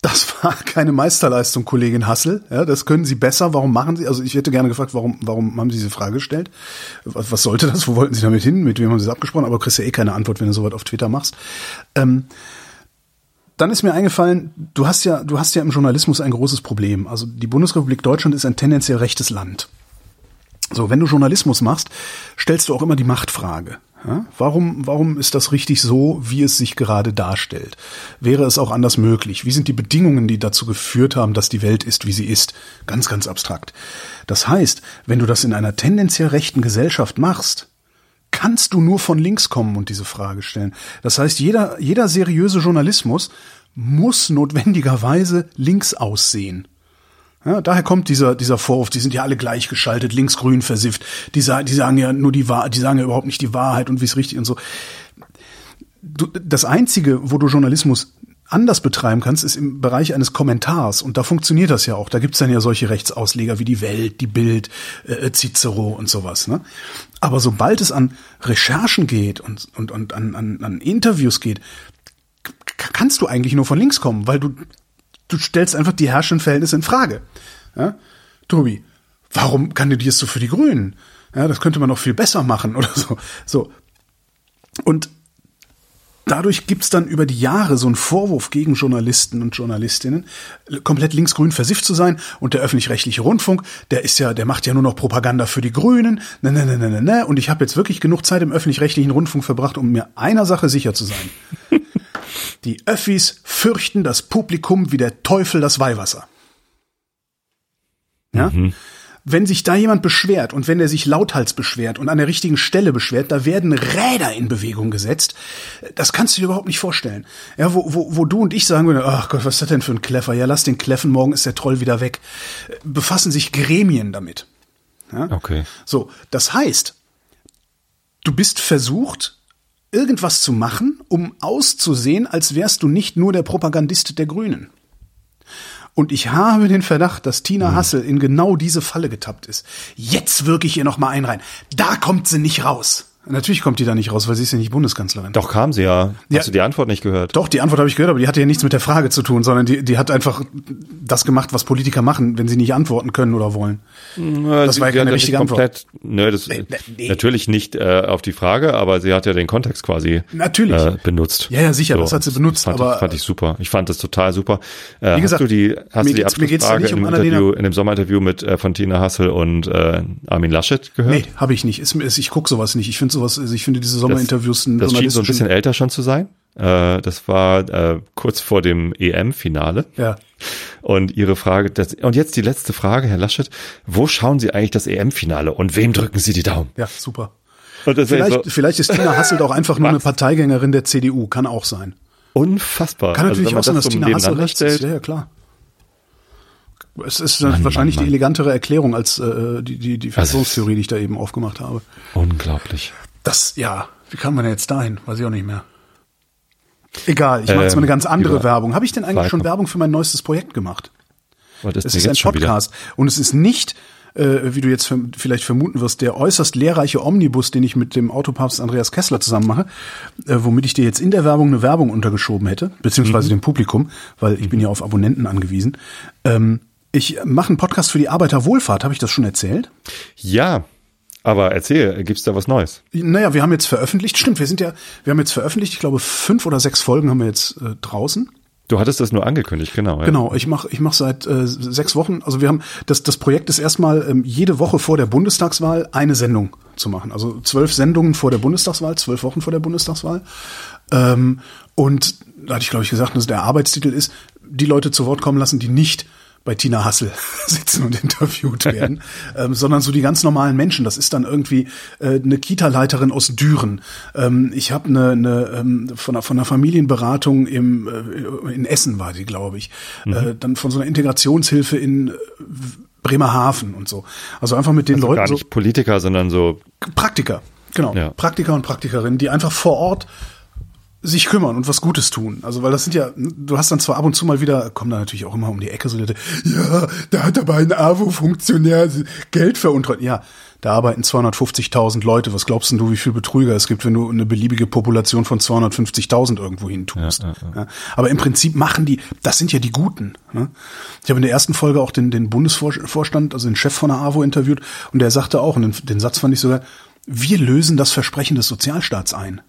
das war keine Meisterleistung, Kollegin Hassel. Ja, das können Sie besser. Warum machen Sie? Also ich hätte gerne gefragt, warum, warum haben Sie diese Frage gestellt? Was, was sollte das? Wo wollten Sie damit hin? Mit wem haben Sie das abgesprochen? Aber kriegst ja eh keine Antwort, wenn du sowas auf Twitter machst. Ähm, dann ist mir eingefallen, du hast ja, du hast ja im Journalismus ein großes Problem. Also die Bundesrepublik Deutschland ist ein tendenziell rechtes Land. So, wenn du Journalismus machst, stellst du auch immer die Machtfrage. Warum, warum ist das richtig so, wie es sich gerade darstellt? Wäre es auch anders möglich? Wie sind die Bedingungen, die dazu geführt haben, dass die Welt ist, wie sie ist? Ganz, ganz abstrakt. Das heißt, wenn du das in einer tendenziell rechten Gesellschaft machst, kannst du nur von links kommen und diese Frage stellen. Das heißt, jeder, jeder seriöse Journalismus muss notwendigerweise links aussehen. Ja, daher kommt dieser, dieser Vorwurf, die sind ja alle gleichgeschaltet, links-grün versifft, die, die sagen ja nur die Wahrheit, die sagen ja überhaupt nicht die Wahrheit und wie es richtig und so. Du, das Einzige, wo du Journalismus anders betreiben kannst, ist im Bereich eines Kommentars. Und da funktioniert das ja auch. Da gibt's dann ja solche Rechtsausleger wie die Welt, die Bild, äh, Cicero und sowas. Ne? Aber sobald es an Recherchen geht und, und, und an, an, an Interviews geht, kannst du eigentlich nur von links kommen, weil du du stellst einfach die herrschenden Verhältnisse in Frage. Ja? Tobi, warum kandidierst du für die Grünen? Ja, das könnte man noch viel besser machen oder so. So. Und dadurch gibt's dann über die Jahre so einen Vorwurf gegen Journalisten und Journalistinnen, komplett linksgrün versifft zu sein. Und der öffentlich-rechtliche Rundfunk, der ist ja, der macht ja nur noch Propaganda für die Grünen. Ne, ne, ne, ne, ne. ne. Und ich habe jetzt wirklich genug Zeit im öffentlich-rechtlichen Rundfunk verbracht, um mir einer Sache sicher zu sein. Die Öffis fürchten das Publikum wie der Teufel das Weihwasser. Ja? Mhm. Wenn sich da jemand beschwert und wenn er sich lauthals beschwert und an der richtigen Stelle beschwert, da werden Räder in Bewegung gesetzt. Das kannst du dir überhaupt nicht vorstellen. Ja, wo, wo, wo du und ich sagen würden, ach Gott, was ist das denn für ein Kleffer? Ja, lass den Kleffen, morgen ist der Troll wieder weg. Befassen sich Gremien damit. Ja? Okay. So, das heißt, du bist versucht, irgendwas zu machen, um auszusehen, als wärst du nicht nur der Propagandist der Grünen. Und ich habe den Verdacht, dass Tina mhm. Hassel in genau diese Falle getappt ist. Jetzt wirke ich ihr noch mal ein rein. Da kommt sie nicht raus. Natürlich kommt die da nicht raus, weil sie ist ja nicht Bundeskanzlerin. Doch kam sie ja. Ja. Hast du die Antwort nicht gehört? Doch, die Antwort habe ich gehört, aber die hatte ja nichts mit der Frage zu tun, sondern die, die hat einfach das gemacht, was Politiker machen, wenn sie nicht antworten können oder wollen. Das sie, war ja keine richtige Antwort. komplett, Nö, das, nee, nee. Natürlich nicht äh, auf die Frage, aber sie hat ja den Kontext quasi Natürlich. äh, benutzt. Ja, ja, sicher, das hat sie benutzt, fand aber- ich, fand ich super. Ich fand das total super. Äh, Wie gesagt, hast du die, hast du die geht's- mir geht's Abschlussfrage nicht in, um dem Interview, in dem Sommerinterview mit äh, von Tina Hassel und äh, Armin Laschet gehört? Nee, habe ich nicht. Ist, ist, ich guck sowas nicht. Ich finde sowas, also ich finde diese Sommerinterviews einen Das schien so ein bisschen älter schon zu sein. Äh, das war äh, kurz vor dem EM-Finale. Ja. Und Ihre Frage, das, und jetzt die letzte Frage, Herr Laschet. Wo schauen Sie eigentlich das EM-Finale und wem drücken Sie die Daumen? Ja, super. Das Vielleicht, so vielleicht ist Tina Hasselt auch einfach nur eine? Parteigängerin der CDU. Kann auch sein. unfassbar. Kann natürlich also, auch sein, dass das Tina Hassel nebeneinander rechts ist. Ja, ja, klar. Es ist Mann, wahrscheinlich Mann, die Mann. elegantere Erklärung als äh, die, die, die Also- Verschwörungstheorie, die ich da eben aufgemacht habe. Unglaublich. Das, ja, wie kam man denn jetzt dahin? Weiß ich auch nicht mehr. Egal, ich mache jetzt Ähm, mal eine ganz andere Werbung. Habe ich denn eigentlich schon. Werbung für mein neuestes Projekt gemacht? Was ist Es ist ein? Podcast und es ist nicht, äh, wie du jetzt vielleicht vermuten wirst, der äußerst lehrreiche Omnibus, den ich mit dem Autopapst Andreas Kessler zusammen mache, äh, womit ich dir jetzt in der Werbung eine Werbung untergeschoben hätte, beziehungsweise dem Publikum, weil ich bin ja auf Abonnenten angewiesen. Ähm, ich mache einen Podcast für die Arbeiterwohlfahrt, habe ich das schon erzählt? Ja, aber erzähl, gibt's da was Neues? Naja, wir haben jetzt veröffentlicht, stimmt, wir sind ja, wir haben jetzt veröffentlicht, ich glaube fünf oder sechs Folgen haben wir jetzt äh, draußen. Du hattest das nur angekündigt, genau. Ja. Genau, ich mache ich mach seit äh, sechs Wochen, also wir haben, das, das Projekt ist erstmal ähm, jede Woche vor der Bundestagswahl eine Sendung zu machen. Also zwölf Sendungen vor der Bundestagswahl, zwölf Wochen vor der Bundestagswahl. Ähm, und da hatte ich, glaube ich, gesagt, dass der Arbeitstitel ist, die Leute zu Wort kommen lassen, die nicht bei Tina Hassel sitzen und interviewt werden, ähm, sondern so die ganz normalen Menschen. Das ist dann irgendwie äh, eine Kita-Leiterin aus Düren. Ähm, ich habe eine, eine ähm, von, einer, von einer Familienberatung im, äh, in Essen war die, glaube ich. Äh, dann von so einer Integrationshilfe in äh, Bremerhaven und so. Also einfach mit den Also Leuten gar so nicht Politiker, sondern so Praktiker, genau. Ja. Praktiker und Praktikerinnen, die einfach vor Ort sich kümmern und was Gutes tun. Also, weil das sind ja, du hast dann zwar ab und zu mal wieder, kommen da natürlich auch immer um die Ecke so Leute, ja, da hat aber ein AWO-Funktionär Geld veruntreut. Ja, da arbeiten 250.000 Leute. Was glaubst denn du, wie viel Betrüger es gibt, wenn du eine beliebige Population von 250.000 irgendwo hin tust? Ja, ja, Ja, aber im Prinzip machen die, das sind ja die Guten. Ne? Ich habe in der ersten Folge auch den, den Bundesvorstand, also den Chef von der AWO interviewt und der sagte auch, und den, den Satz fand ich sogar, wir lösen das Versprechen des Sozialstaats ein.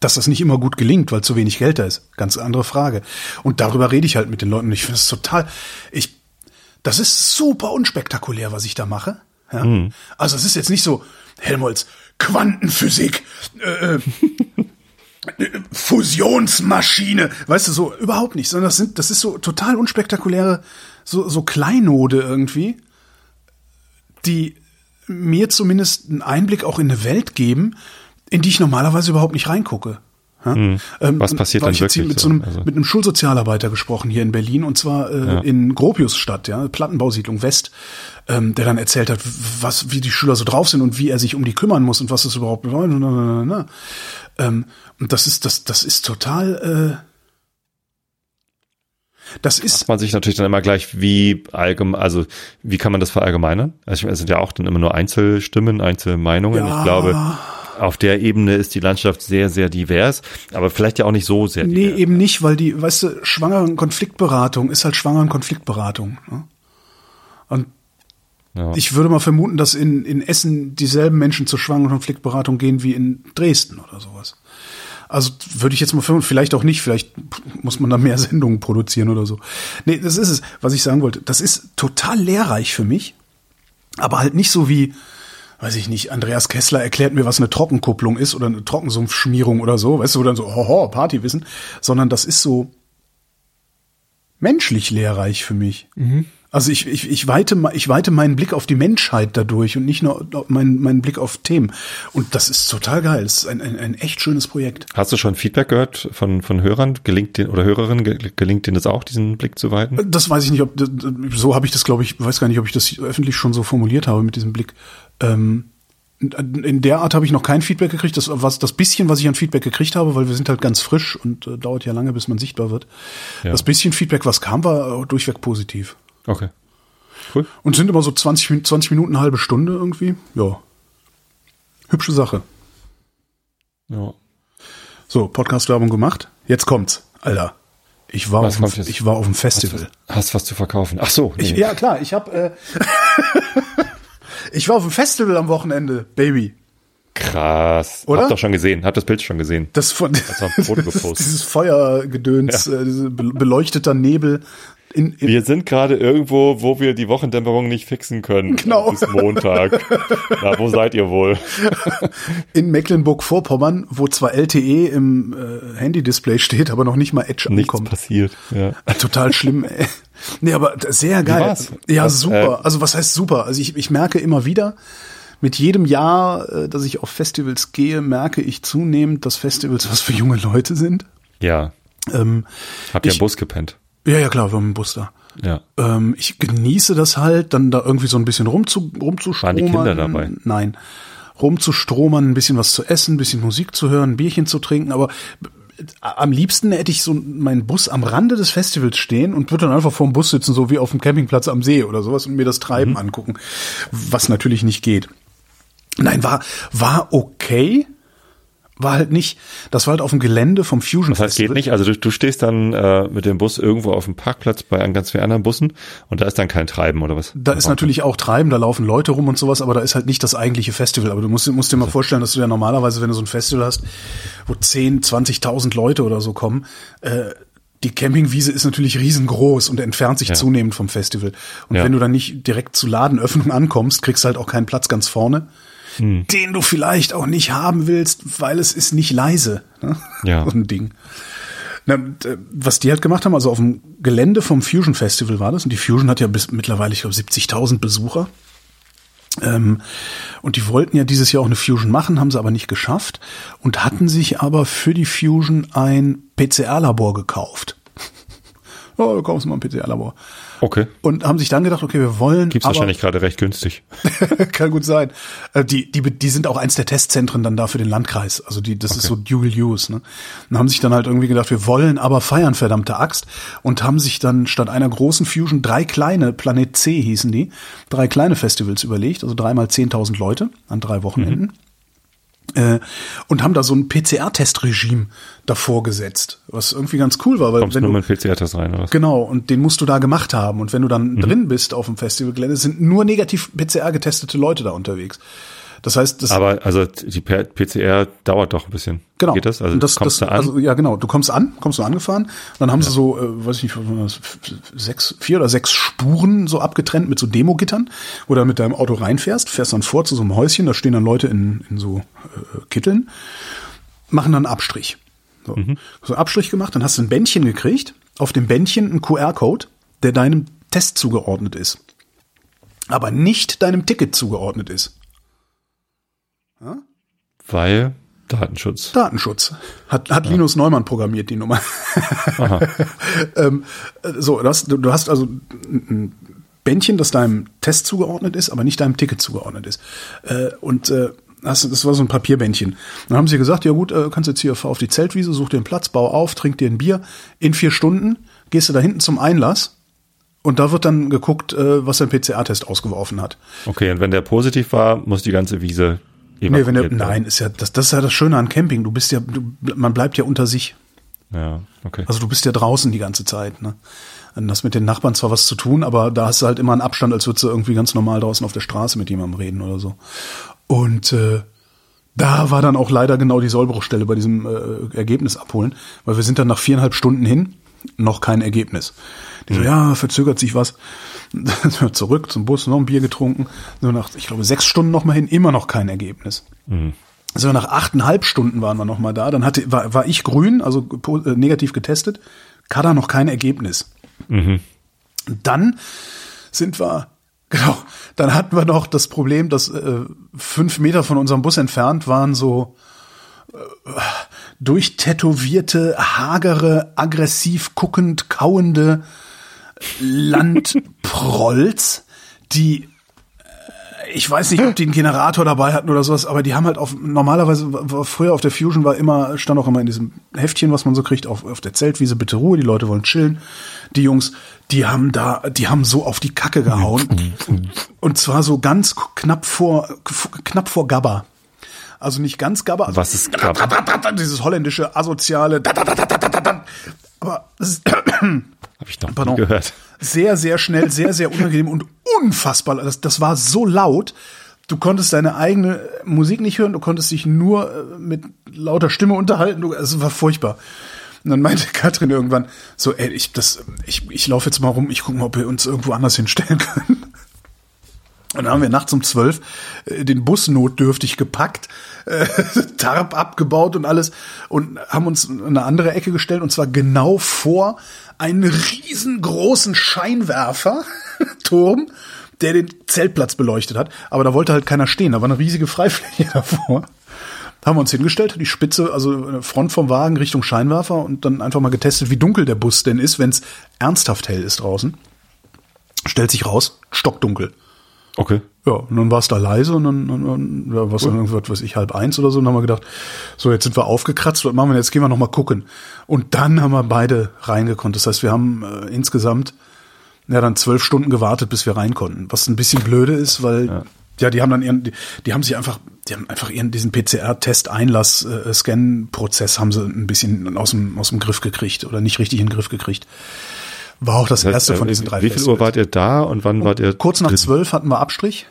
Dass das nicht immer gut gelingt, weil zu wenig Geld da ist. Ganz andere Frage. Und darüber rede ich halt mit den Leuten. Und ich finde es total, ich, das ist super unspektakulär, was ich da mache. Ja? Also es ist jetzt nicht so, Helmholtz, Quantenphysik, äh, äh, Fusionsmaschine, weißt du, so überhaupt nicht, sondern das sind, das ist so total unspektakuläre, so, so Kleinode irgendwie, die mir zumindest einen Einblick auch in eine Welt geben, in die ich normalerweise überhaupt nicht reingucke. Ja? Ähm, Was passiert dann ich jetzt hier wirklich mit so? einem, Also- mit einem Schulsozialarbeiter gesprochen hier in Berlin und zwar äh, in Gropiusstadt, ja, Plattenbausiedlung West, ähm, der dann erzählt hat, was, wie die Schüler so drauf sind und wie er sich um die kümmern muss und was das überhaupt bedeutet. Na, na, na, na. Ähm, und das ist, das, das ist total, äh, das ist, fragt man sich natürlich dann immer gleich, wie allgemein, also wie kann man das verallgemeinern? Also ich es sind ja auch dann immer nur Einzelstimmen, Einzelmeinungen. Ja. Ich glaube, auf der Ebene ist die Landschaft sehr, sehr divers, aber vielleicht ja auch nicht so sehr Nee, divers. eben nicht, weil die, weißt du, schwangeren Konfliktberatung ist halt schwangeren Konfliktberatung. Ne? Und Ja. ich würde mal vermuten, dass in, in Essen dieselben Menschen zur schwangeren Konfliktberatung gehen wie in Dresden oder sowas. Also würde ich jetzt mal vermuten, vielleicht auch nicht, vielleicht muss man da mehr Sendungen produzieren oder so. Nee, das ist es, was ich sagen wollte. Das ist total lehrreich für mich, aber halt nicht so wie, weiß ich nicht, Andreas Kessler erklärt mir, was eine Trockenkupplung ist oder eine Trockensumpfschmierung oder so, weißt du, oder so, hoho, Partywissen, sondern das ist so menschlich lehrreich für mich. Also ich, ich, ich, weite, ich weite meinen Blick auf die Menschheit dadurch und nicht nur meinen, meinen Blick auf Themen. Und das ist total geil. Das ist ein, ein, ein echt schönes Projekt. Hast du schon Feedback gehört von, von Hörern? Gelingt den, oder Hörerinnen, ge- gelingt denen das auch, diesen Blick zu weiten? Das weiß ich nicht, ob so habe ich das, glaube ich, weiß gar nicht, ob ich das öffentlich schon so formuliert habe mit diesem Blick. Ähm, in der Art habe ich noch kein Feedback gekriegt. Das was das bisschen, was ich an Feedback gekriegt habe, weil wir sind halt ganz frisch und äh, dauert ja lange, bis man sichtbar wird. Ja. Das bisschen Feedback, was kam, war äh, durchweg positiv. Okay. Cool. Und sind immer so 20, Min- 20 Minuten, eine halbe Stunde irgendwie. Ja. Hübsche Sache. Ja. So, Podcast-Werbung gemacht. Jetzt kommt's, Alter. Ich war, Was auf, dem, ich war auf dem Festival. Hast was zu verkaufen. Ach so. Nee. Ich, ja, klar, ich hab, äh, ich war auf dem Festival am Wochenende, Baby. Krass. Oder? Hab doch schon gesehen. Hab das Bild schon gesehen. Das von das, gepostet? dieses Feuergedöns, äh, diese be- beleuchteter Nebel in, in Wir sind gerade irgendwo, wo wir die Wochendämmerung nicht fixen können. Genau. Bis Montag. Na, wo seid ihr wohl? in Mecklenburg-Vorpommern, wo zwar LTE im äh, Handy-Display steht, aber noch nicht mal Edge Nichts ankommt. passiert. Ja. Total schlimm. ey. Nee, aber sehr geil. Ja, Was, super. also was heißt super? Also ich, ich merke immer wieder, mit jedem Jahr, äh, dass ich auf Festivals gehe, merke ich zunehmend, dass Festivals was für junge Leute sind. Ja. Ähm, Habt ihr Ich- im Bus gepennt? ja, ja, klar, wir haben einen Bus da. Ja. Ähm, ich genieße das halt, dann da irgendwie so ein bisschen rumzu, rumzustromern. Waren die Kinder dabei? Nein. Rumzustromern, ein bisschen was zu essen, ein bisschen Musik zu hören, ein Bierchen zu trinken, aber am liebsten hätte ich so meinen Bus am Rande des Festivals stehen und würde dann einfach vor dem Bus sitzen, so wie auf dem Campingplatz am See oder sowas und mir das Mhm. Treiben angucken, was natürlich nicht geht. Nein, war, war okay. War halt nicht, das war halt auf dem Gelände vom Fusion Das heißt, geht nicht. Also du, du stehst dann äh, mit dem Bus irgendwo auf dem Parkplatz bei an ganz vielen anderen Bussen und da ist dann kein Treiben oder was? Da ist natürlich auch Treiben, da laufen Leute rum und sowas, aber da ist halt nicht das eigentliche Festival. Aber du musst, musst dir mal vorstellen, dass du ja normalerweise, wenn du so ein Festival hast, wo 10, 20.000 Leute oder so kommen, äh, die Campingwiese ist natürlich riesengroß und entfernt sich Ja. zunehmend vom Festival. Und Ja. wenn du dann nicht direkt zu Ladenöffnung ankommst, kriegst du halt auch keinen Platz ganz vorne, Hm. den du vielleicht auch nicht haben willst, weil es ist nicht leise. Ne? Ja. So ein Ding. Na, was die halt gemacht haben, also auf dem Gelände vom Fusion Festival war das, und die Fusion hat ja bis mittlerweile, ich glaube, 70.000 Besucher. Ähm, und die wollten ja dieses Jahr auch eine Fusion machen, haben sie aber nicht geschafft und hatten sich aber für die Fusion ein PCR-Labor gekauft. Kaufst du mal ein PCR-Labor. Okay. Und haben sich dann gedacht, okay, wir wollen. Gibt's aber, wahrscheinlich gerade recht günstig. Kann gut sein. Äh, Die, die, die sind auch eins der Testzentren dann da für den Landkreis. Also die, das ist so Dual Use. Ne? Und haben sich dann halt irgendwie gedacht, wir wollen aber feiern, verdammte Axt. Und haben sich dann statt einer großen Fusion drei kleine, Planet C hießen die, drei kleine Festivals überlegt. Also dreimal 10.000 Leute an drei Wochenenden. Äh, und haben da so ein PCR-Testregime davor gesetzt, was irgendwie ganz cool war, weil Kommst wenn nur du, mit PCR-Test rein oder was? Genau, und den musst du da gemacht haben. Und wenn du dann drin bist auf dem Festivalgelände, sind nur negativ PCR getestete Leute da unterwegs. Das heißt, das Aber also die PCR dauert doch ein bisschen. genau. Geht das? Also das, kommst das, du an? Also, ja, genau. Du kommst an, kommst du angefahren. Dann haben sie so, äh, weiß ich nicht, sechs, vier oder sechs Spuren so abgetrennt mit so Demogittern, wo du mit deinem Auto reinfährst, fährst dann vor zu so einem Häuschen, da stehen dann Leute in, in so äh, Kitteln, machen dann einen Abstrich. So, Mhm. so einen Abstrich gemacht, dann hast du ein Bändchen gekriegt, auf dem Bändchen ein QR-Code, der deinem Test zugeordnet ist. Aber nicht deinem Ticket zugeordnet ist. Weil Datenschutz. Datenschutz. Hat, hat Linus Neumann programmiert, die Nummer. ähm, äh, so, du hast, du hast also ein Bändchen, das deinem Test zugeordnet ist, aber nicht deinem Ticket zugeordnet ist. Äh, und äh, das war so ein Papierbändchen. Dann haben sie gesagt, ja gut, äh, kannst jetzt hier auf die Zeltwiese, such dir einen Platz, bau auf, trink dir ein Bier. In vier Stunden gehst du da hinten zum Einlass und da wird dann geguckt, äh, was dein PCR-Test ausgeworfen hat. Okay, und wenn der positiv war, muss die ganze Wiese Nee, wenn werden. nein, ist ja, das, das ist ja das Schöne an Camping. Du bist ja, du, man bleibt ja unter sich. Ja, okay. Also du bist ja draußen die ganze Zeit. Ne? Und das mit den Nachbarn zwar was zu tun, aber da hast du halt immer einen Abstand, als würdest du irgendwie ganz normal draußen auf der Straße mit jemandem reden oder so. Und äh, da war dann auch leider genau die Sollbruchstelle bei diesem äh, Ergebnis abholen, weil wir sind dann nach viereinhalb Stunden hin, noch kein Ergebnis. Die so, ja, verzögert sich was. Dann sind wir zurück zum Bus, noch ein Bier getrunken. So nach, ich glaube, sechs Stunden noch mal hin, immer noch kein Ergebnis. Also nach achteinhalb Stunden waren wir noch mal da. Dann hatte, war, war ich grün, also äh, negativ getestet. Kada noch kein Ergebnis. Und dann sind wir, genau, dann hatten wir noch das Problem, dass äh, fünf Meter von unserem Bus entfernt waren so durchtätowierte, hagere, aggressiv guckend, kauende Landprolls, die äh, ich weiß nicht, ob die einen Generator dabei hatten oder sowas, aber die haben halt auf, normalerweise, früher auf der Fusion war immer, stand auch immer in diesem Heftchen, was man so kriegt, auf, auf der Zeltwiese, bitte Ruhe, die Leute wollen chillen. Die Jungs, die haben da, die haben so auf die Kacke gehauen. Und zwar so ganz knapp vor, knapp vor Gabba. Also nicht ganz Gabber. Also Was ist Gabber? Dieses holländische, asoziale. Aber es ist Habe ich noch Pardon. nie gehört. sehr, sehr schnell, sehr, sehr unangenehm und unfassbar. Das, das war so laut. Du konntest deine eigene Musik nicht hören, du konntest dich nur äh, mit lauter Stimme unterhalten. Du, es war furchtbar. Und dann meinte Katrin irgendwann so, ey, ich, das, ich, ich laufe jetzt mal rum, ich gucke mal, ob wir uns irgendwo anders hinstellen können. Und dann haben wir nachts um zwölf äh, den Bus notdürftig gepackt, äh, Tarp abgebaut und alles und haben uns in eine andere Ecke gestellt und zwar genau vor einen riesengroßen Scheinwerferturm, der den Zeltplatz beleuchtet hat. Aber da wollte halt keiner stehen, da war eine riesige Freifläche davor. Haben wir uns hingestellt, die Spitze, also Front vom Wagen Richtung Scheinwerfer und dann einfach mal getestet, wie dunkel der Bus denn ist, wenn es ernsthaft hell ist draußen. Stellt sich raus, stockdunkel. Okay. Ja, und dann war es da leise und dann, dann, dann ja, was dann irgendwas, weiß ich, halb eins oder so, und dann haben wir gedacht, so, jetzt sind wir aufgekratzt, was machen wir jetzt? Gehen wir noch mal gucken. Und dann haben wir beide reingekonnt. Das heißt, wir haben äh, insgesamt ja dann zwölf Stunden gewartet, bis wir rein konnten. Was ein bisschen blöde ist, weil ja, die haben dann ihren, die, die haben sich einfach, die haben einfach ihren diesen PCR-Test-Einlass-Scan-Prozess haben sie ein bisschen aus dem aus dem Griff gekriegt oder nicht richtig in den Griff gekriegt. War auch das, Das heißt, erste von äh, diesen drei Wie viel. Uhr wart ihr da und wann wart ihr? Kurz nach drin? zwölf hatten wir Abstrich.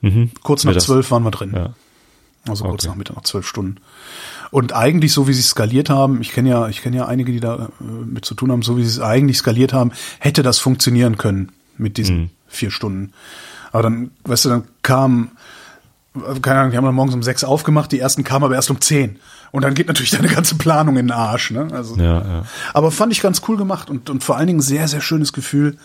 Mhm. Kurz nach Mittags. zwölf waren wir drin. Ja. Also kurz Okay. nach Mittag, nach zwölf Stunden. Und eigentlich, so wie sie es skaliert haben, ich kenne ja, ich kenne ja einige, die da äh, mit zu tun haben, so wie sie es eigentlich skaliert haben, hätte das funktionieren können mit diesen Mhm. vier Stunden. Aber dann, weißt du, dann kam, äh, keine Ahnung, die haben dann morgens um sechs aufgemacht, die ersten kamen aber erst um zehn. Und dann geht natürlich deine ganze Planung in den Arsch, ne? Also, Ja, ja. aber fand ich ganz cool gemacht und, und vor allen Dingen sehr, sehr schönes Gefühl.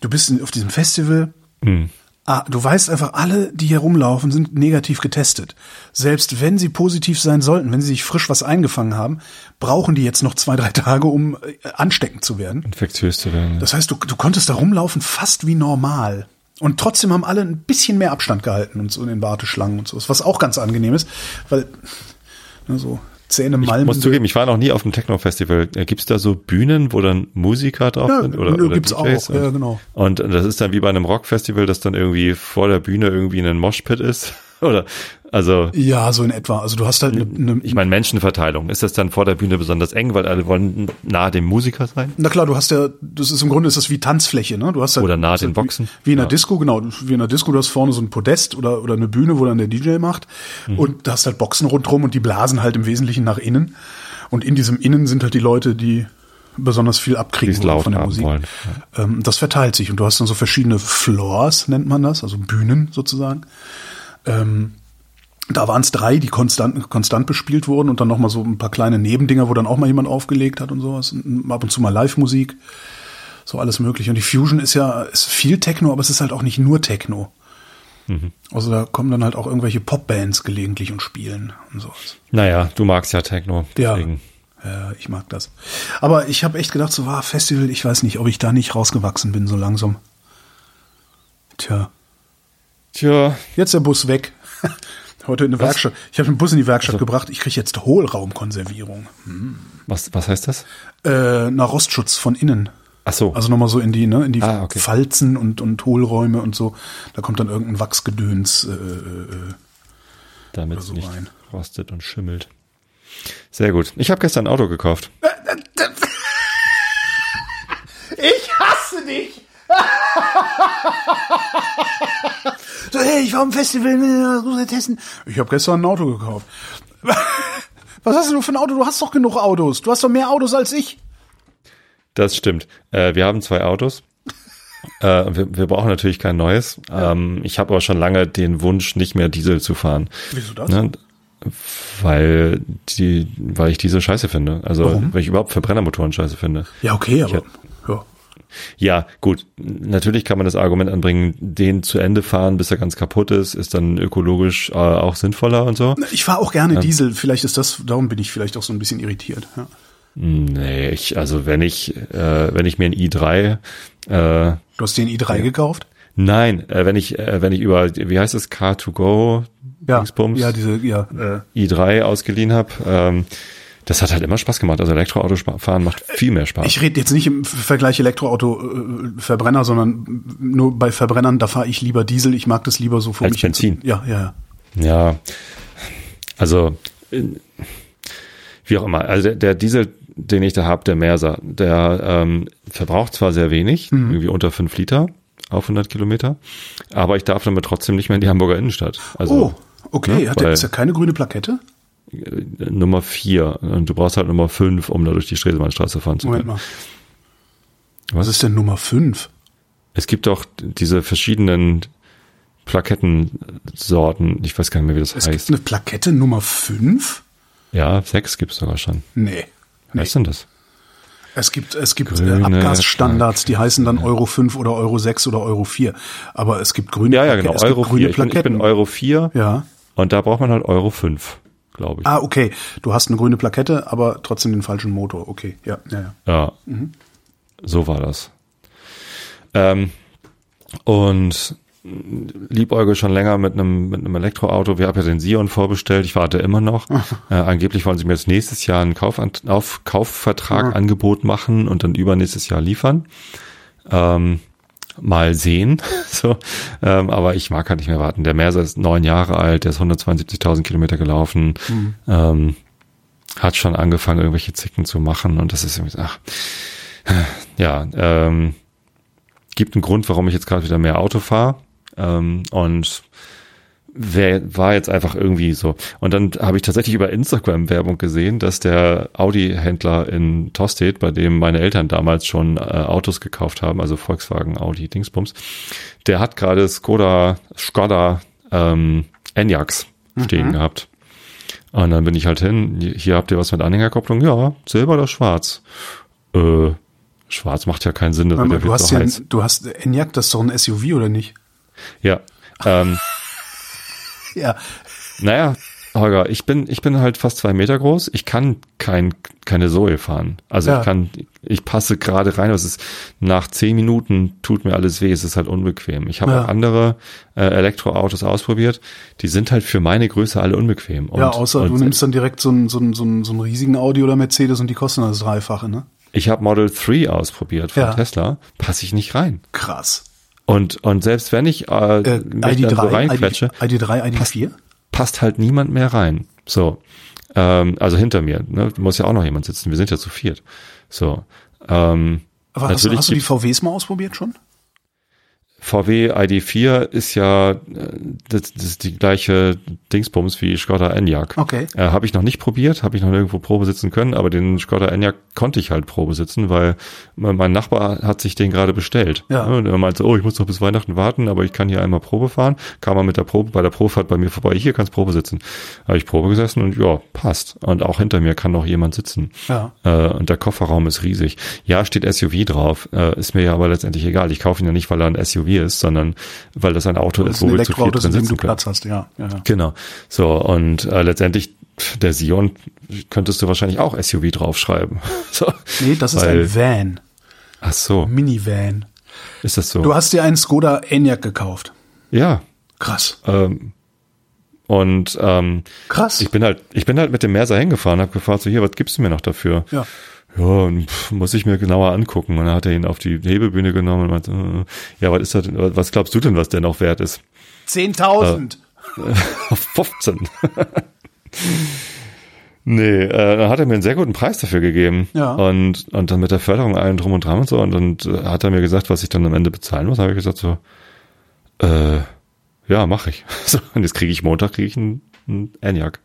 Du bist auf diesem Festival, Hm. Ah, du weißt einfach, alle, die hier rumlaufen, sind negativ getestet. Selbst wenn sie positiv sein sollten, wenn sie sich frisch was eingefangen haben, brauchen die jetzt noch zwei, drei Tage, um äh, ansteckend zu werden. Infektiös zu werden. Das heißt, du, du konntest da rumlaufen fast wie normal. Und trotzdem haben alle ein bisschen mehr Abstand gehalten und so in den Warteschlangen und so, was auch ganz angenehm ist, weil ne, so Zähne Ich malmen. muss zugeben, ich war noch nie auf einem Techno-Festival. Äh, Gibt's da so Bühnen, wo dann Musiker drauf Ja, sind? Oder, nö, oder gibt's DJs? auch, ja, Und- genau. Und das ist dann wie bei einem Rockfestival, dass dann irgendwie vor der Bühne irgendwie ein Moshpit ist? Oder, also, ja, so in etwa. Also du hast halt eine, eine ich meine Menschenverteilung. Ist das dann vor der Bühne besonders eng, weil alle wollen nahe dem Musiker sein? Na klar, du hast ja, das ist im Grunde ist das wie Tanzfläche, ne? Du hast halt, Oder nahe den halt Boxen. Wie, wie in der Ja. Disco, genau. Wie in der Disco, du hast vorne so ein Podest oder, oder eine Bühne, wo dann der DJ macht. Mhm. Und da hast halt Boxen rundherum und die blasen halt im Wesentlichen nach innen. Und in diesem Innen sind halt die Leute, die besonders viel abkriegen laut von der Musik. wollen. Ähm, das verteilt sich und du hast dann so verschiedene Floors, nennt man das, also Bühnen sozusagen. Ähm, da waren es drei, die konstant, konstant bespielt wurden und dann noch mal so ein paar kleine Nebendinger, wo dann auch mal jemand aufgelegt hat und sowas. Ab und zu mal Live-Musik. So alles mögliche. Und die Fusion ist ja ist viel Techno, aber es ist halt auch nicht nur Techno. Also da kommen dann halt auch irgendwelche Popbands gelegentlich und spielen und sowas. Naja, du magst ja Techno. Ja. Deswegen. Ja, ich mag das. Aber ich habe echt gedacht, so war Festival, ich weiß nicht, ob ich da nicht rausgewachsen bin so langsam. Tja, Tja, jetzt der Bus weg. Heute in eine Werkstatt. Ich habe den Bus in die Werkstatt gebracht. Ich krieg jetzt Hohlraumkonservierung. was, was heißt das? Äh, na, Rostschutz von innen. Ach so. Also nochmal so in die, ne, in die Ah, okay. Falzen und, und Hohlräume und so. Da kommt dann irgendein Wachsgedöns. Äh, äh, damit oder es so nicht rein. rostet und schimmelt. Sehr gut. Ich habe gestern ein Auto gekauft. Ich hasse dich! so, hey, ich war am Festival, muss ich testen. Ich habe gestern ein Auto gekauft. Was hast du für ein Auto? Du hast doch genug Autos. Du hast doch mehr Autos als ich. Das stimmt. Äh, wir haben zwei Autos. Äh, wir, wir brauchen natürlich kein neues. Ähm, ich habe aber schon lange den Wunsch, nicht mehr Diesel zu fahren. Wieso das? Ne? Weil die, weil ich diese scheiße finde. Also Warum? weil ich überhaupt Verbrennermotoren scheiße finde. Ja, okay, aber ja. Ja, gut. Natürlich kann man das Argument anbringen, den zu Ende fahren, bis er ganz kaputt ist, ist dann ökologisch äh, auch sinnvoller und so. Ich fahre auch gerne Diesel. Vielleicht ist das, darum bin ich vielleicht auch so ein bisschen irritiert. Ja. Nee, ich, also wenn ich, äh, wenn ich mir ein i3, äh, Du hast den i3 gekauft? nein, äh, wenn ich, äh, wenn ich über, wie heißt es, Car2Go, Ja, Dingsbums, ja, diese, ja, äh, i3 ausgeliehen habe, ähm, das hat halt immer Spaß gemacht. Also Elektroauto fahren macht viel mehr Spaß. Ich rede jetzt nicht im Vergleich Elektroauto äh, Verbrenner, sondern nur bei Verbrennern, da fahre ich lieber Diesel. Ich mag das lieber so für Als mich. Benzin. Ja, ja, ja. ja, Also, wie auch immer. Also der, der Diesel, den ich da habe, der Merser, der ähm, verbraucht zwar sehr wenig, Mhm. irgendwie unter fünf Liter auf 100 Kilometer, aber ich darf damit trotzdem nicht mehr in die Hamburger Innenstadt. Also oh, okay. ne, Hat der ist ja keine grüne Plakette? Äh, Nummer vier und du brauchst halt Nummer fünf, um da durch die Stresemannstraße fahren zu Moment können. mal. Was ist denn Nummer 5? Es gibt auch diese verschiedenen Plakettensorten. Ich weiß gar nicht mehr, wie das Es gibt heißt. eine Plakette Nummer 5? Ja, sechs gibt's sogar schon. Nee. Was heißt denn das? Es gibt, es gibt äh, Grüne Abgasstandards, die heißen dann Euro 5 oder Euro 6 oder Euro 4. Aber es gibt grüne Ja, ja, genau. es gibt Euro grüne 4. Ich bin, ich Plaketten. bin Euro 4 ja. und da braucht man halt Euro 5, glaube ich. Ah, okay. Du hast eine grüne Plakette, aber trotzdem den falschen Motor. Okay, ja, ja, ja. Ja, so war das. Ähm, und liebäuge schon länger mit einem, mit einem Elektroauto. Wir haben ja den Sion vorbestellt. Ich warte immer noch. äh, angeblich wollen sie mir jetzt nächstes Jahr einen Kauf, auf Kaufvertrag Angebot machen und dann übernächstes Jahr liefern. Ähm, mal sehen. so, ähm, aber ich mag halt nicht mehr warten. Der Mercer ist neun Jahre alt, der ist 172.000 Kilometer gelaufen. Ähm, hat schon angefangen, irgendwelche Zicken zu machen und das ist irgendwie, ach, ja, ähm, gibt einen Grund, warum ich jetzt gerade wieder mehr Auto fahre ähm, und wer, war jetzt einfach irgendwie so. Und dann habe ich tatsächlich über Instagram Werbung gesehen, dass der Audi-Händler in Tostedt, bei dem meine Eltern damals schon äh, Autos gekauft haben, also Volkswagen, Audi, Dingsbums, der hat gerade Skoda, Skoda ähm, Enyaqs stehen gehabt. Und dann bin ich halt hin, hier habt ihr was mit Anhängerkopplung? Ja, Silber oder Schwarz? Äh, Schwarz macht ja keinen Sinn, das wird ja viel hast, zu ja, heiß. du hast Enyaq, das ist doch ein SUV, oder nicht? Ja, ähm, Ja. naja, Holger, ich bin, ich bin halt fast zwei Meter groß. Ich kann kein, keine Zoe fahren. Also Ja. ich kann, ich passe gerade rein. Es ist nach zehn Minuten tut mir alles weh. Es ist halt unbequem. Ich habe Ja. auch andere äh, Elektroautos ausprobiert. Die sind halt für meine Größe alle unbequem. Und, ja, außer du nimmst dann direkt so einen, so, einen, so, einen, so einen riesigen Audi oder Mercedes und die kosten das Dreifache, ne? ich habe Model 3 ausprobiert von Ja. Tesla. Passe ich nicht rein. Krass. Und, und selbst wenn ich äh, Äh, mich dann so ID3, reinquetsche, ID, ID3, ID4? passt halt niemand mehr rein. So, ähm, also hinter mir, ne? muss ja auch noch jemand sitzen. Wir sind ja zu viert. So, ähm, Aber hast, du- hast du die VWs mal ausprobiert schon? VW ID4 ist ja äh, das, das ist die gleiche Dingsbums wie Skoda Enyaq. Okay. Äh, habe ich noch nicht probiert, habe ich noch nirgendwo Probe sitzen können, aber den Skoda Enyaq konnte ich halt Probe sitzen, weil mein Nachbar hat sich den gerade bestellt. Ja. Und er meinte, oh, ich muss noch bis Weihnachten warten, aber ich kann hier einmal Probe fahren. Kam er mit der Probe, bei der Probefahrt bei mir vorbei, hier kannst Probe sitzen. Habe ich Probe gesessen und ja, passt. Und auch hinter mir kann noch jemand sitzen. Ja. Äh, und der Kofferraum ist riesig. Ja, steht SUV drauf, äh, ist mir ja aber letztendlich egal. Ich kaufe ihn ja nicht, weil er ein SUV ist, sondern weil das ein Auto ist, ist wo wir zu viert Elektroauto, drin sitzen. Platz hast, ja. ja. Genau. So, und äh, letztendlich, der Sion könntest du wahrscheinlich auch SUV draufschreiben. so. Nee, das ist Weil- ein Van. Ach so, Minivan. ist das so? Du hast dir einen Skoda Enyaq gekauft. ja. Krass. Ähm, und ähm, Krass. ich bin halt, ich bin halt mit dem Mercer hingefahren, habe gefragt, so hier, was gibst du mir noch dafür? ja. Ja, muss ich mir genauer angucken. Und dann hat er ihn auf die Hebebühne genommen und meinte, äh, ja, was ist das denn, was glaubst du denn, was der noch wert ist? 10.000. Auf 15. nee, äh, dann hat er mir einen sehr guten Preis dafür gegeben. Ja. Und, und dann mit der Förderung allen drum und dran und so. Und dann äh, hat er mir gesagt, was ich dann am Ende bezahlen muss. habe ich gesagt so, äh, ja, mache ich. So, und jetzt kriege ich Montag kriege ich einen, einen Enyaq.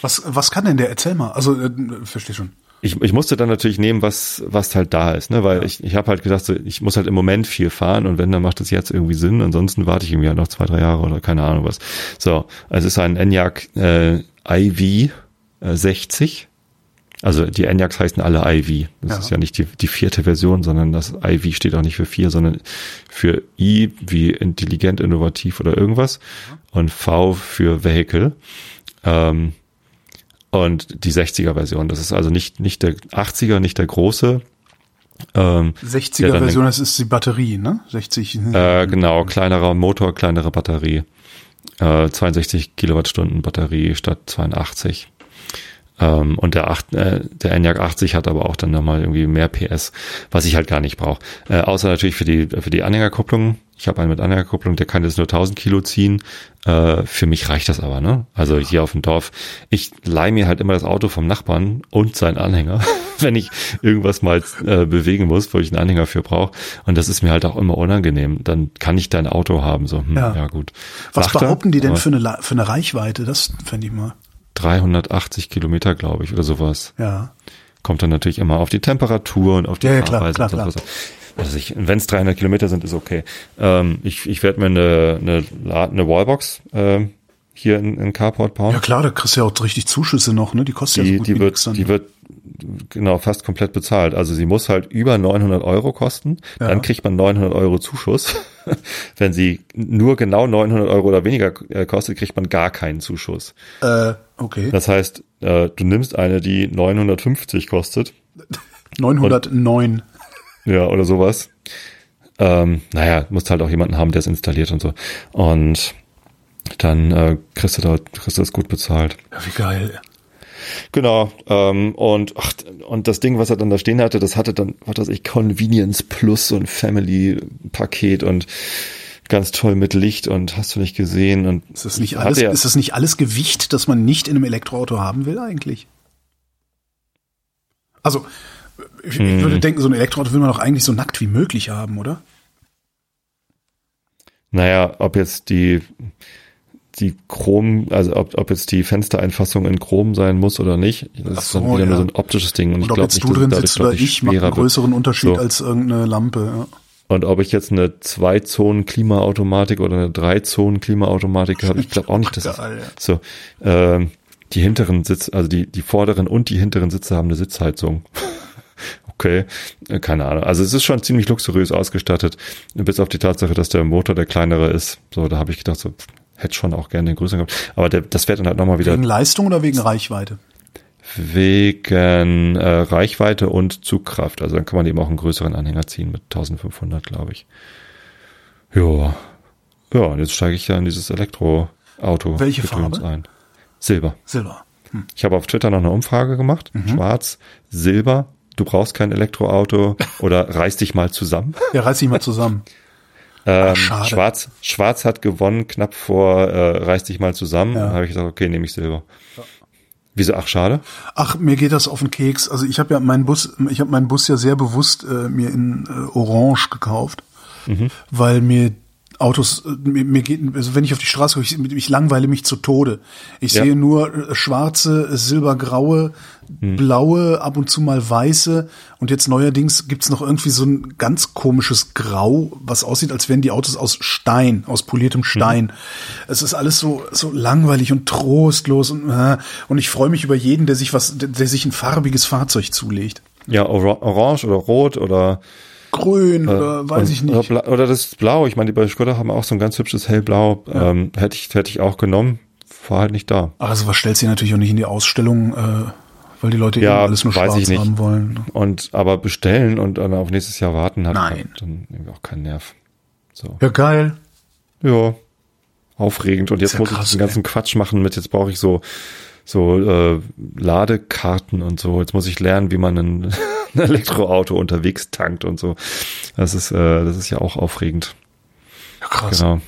Was, was kann denn der? Erzähl mal. Also, äh, verstehe schon. Ich, ich musste dann natürlich nehmen, was, was halt da ist, ne? Weil ich, ich habe halt gedacht, so, ich muss halt im Moment viel fahren und wenn, dann macht es jetzt irgendwie Sinn. Ansonsten warte ich irgendwie halt noch zwei, drei Jahre oder keine Ahnung was. So, also es ist ein Enyaq äh, IV äh, 60. Also die Enyaqs heißen alle IV. Das Ja. ist ja nicht die, die vierte Version, sondern das IV steht auch nicht für vier, sondern für I wie intelligent, innovativ oder irgendwas und V für Vehicle. Ähm, und die 60er Version. Das ist also nicht, nicht der 80er, nicht der große. Ähm, 60er Ja, dann- Version, das ist die Batterie, ne? 60. äh, genau, kleinerer Motor, kleinere Batterie. Äh, 62 Kilowattstunden Batterie statt 82. Ähm, und der, 8, äh, der Enyaq 80 hat aber auch dann nochmal irgendwie mehr PS, was ich halt gar nicht brauche. Äh, außer natürlich für die, für die Anhängerkupplung. Ich habe einen mit Anhängerkupplung, der kann jetzt nur 1000 Kilo ziehen. Äh, für mich reicht das aber, ne? Also hier auf dem Dorf. Ich leih mir halt immer das Auto vom Nachbarn und seinen Anhänger, wenn ich irgendwas mal äh, bewegen muss, wo ich einen Anhänger für brauche. Und das ist mir halt auch immer unangenehm. Dann kann ich dein Auto haben, so, hm, ja. ja. gut. Was Lacht behaupten die denn für eine, für eine Reichweite? Das fände ich mal. 380 Kilometer, glaube ich, oder sowas. Ja. Kommt dann natürlich immer auf die Temperatur und auf die ja, ja, klar, klar, klar. Also wenn es 300 Kilometer sind, ist okay. Ähm, ich ich werde mir eine, eine, eine Wallbox äh, hier in, in Carport bauen. Ja klar, da kriegst du ja auch richtig Zuschüsse noch, ne? Die kostet die, ja so gut die wird, Die wird genau fast komplett bezahlt. Also sie muss halt über 900 Euro kosten. Ja. Dann kriegt man 900 Euro Zuschuss. Wenn sie nur genau 900 Euro oder weniger äh, kostet, kriegt man gar keinen Zuschuss. Äh, okay. Das heißt, äh, du nimmst eine, die 950 kostet. 909. Und, ja, oder sowas. Ähm, naja, musst halt auch jemanden haben, der es installiert und so. Und dann äh, kriegst du da kriegst du das gut bezahlt. Ja, wie geil. Genau. Ähm, und ach, und das Ding, was er dann da stehen hatte, das hatte dann, was weiß ich, Convenience Plus und Family Paket und ganz toll mit Licht und hast du nicht gesehen und ist das nicht alles, ist das nicht alles Gewicht, das man nicht in einem Elektroauto haben will eigentlich? Also ich, hm. ich würde denken, so ein Elektroauto will man doch eigentlich so nackt wie möglich haben, oder? Naja, ob jetzt die die Chrom, also ob, ob jetzt die Fenstereinfassung in Chrom sein muss oder nicht, das so, ist dann wieder ja. nur so ein optisches Ding. Und, und ich glaube nicht, du drin sitzt oder ich, macht einen größeren Unterschied so. als irgendeine Lampe. Ja. Und ob ich jetzt eine Zwei-Zonen-Klimaautomatik oder eine Drei-Zonen-Klimaautomatik habe, ich glaube auch nicht, dass Geil, ja. so ähm, die hinteren Sitz, also die die vorderen und die hinteren Sitze haben eine Sitzheizung. okay, äh, keine Ahnung. Also es ist schon ziemlich luxuriös ausgestattet, bis auf die Tatsache, dass der Motor der kleinere ist. So, da habe ich gedacht, so hätte schon auch gerne den größeren gehabt. Aber der, das wäre dann halt nochmal wieder. Wegen Leistung oder wegen Reichweite? Wegen äh, Reichweite und Zugkraft. Also dann kann man eben auch einen größeren Anhänger ziehen mit 1500, glaube ich. Ja. Ja, und jetzt steige ich ja in dieses Elektroauto. Welche Farbe? Ein. Silber. Silber. Hm. Ich habe auf Twitter noch eine Umfrage gemacht. Mhm. Schwarz, Silber. Du brauchst kein Elektroauto oder reiß dich mal zusammen. Ja, reiß dich mal zusammen. Ähm, Ach, Schwarz, Schwarz hat gewonnen, knapp vor äh, Reiß dich mal zusammen. Ja. Habe ich gesagt, okay, nehme ich Silber. Ja. Wieso? Ach, schade. Ach, mir geht das auf den Keks. Also ich habe ja meinen Bus, ich habe meinen Bus ja sehr bewusst äh, mir in äh, Orange gekauft, mhm. weil mir Autos, äh, mir, mir geht, also wenn ich auf die Straße gucke, ich, ich langweile mich zu Tode. Ich ja. sehe nur äh, schwarze, silbergraue, hm. blaue, ab und zu mal weiße und jetzt neuerdings gibt's noch irgendwie so ein ganz komisches Grau, was aussieht, als wären die Autos aus Stein, aus poliertem Stein. Hm. Es ist alles so so langweilig und trostlos und äh, und ich freue mich über jeden, der sich was, der, der sich ein farbiges Fahrzeug zulegt. Ja, orange oder rot oder grün äh, oder weiß ich nicht. Oder, oder, das Blau. Ich meine, die bei Skoda haben auch so ein ganz hübsches hellblau. Ja. Ähm, hätte ich hätte ich auch genommen. War halt nicht da. Ach, also was stellt sie natürlich auch nicht in die Ausstellung, äh, weil die Leute ja, alles nur schwarz haben wollen. Und aber bestellen und dann auf nächstes Jahr warten hat Nein. dann irgendwie auch keinen Nerv. So. Ja, geil. Ja. Aufregend. Und jetzt ja muss krass, ich den ganzen ey. Quatsch machen mit, jetzt brauche ich so so äh, Ladekarten und so. Jetzt muss ich lernen, wie man ein, ein Elektroauto unterwegs tankt und so. Das ist, äh, das ist ja auch aufregend. Ja, krass. Genau.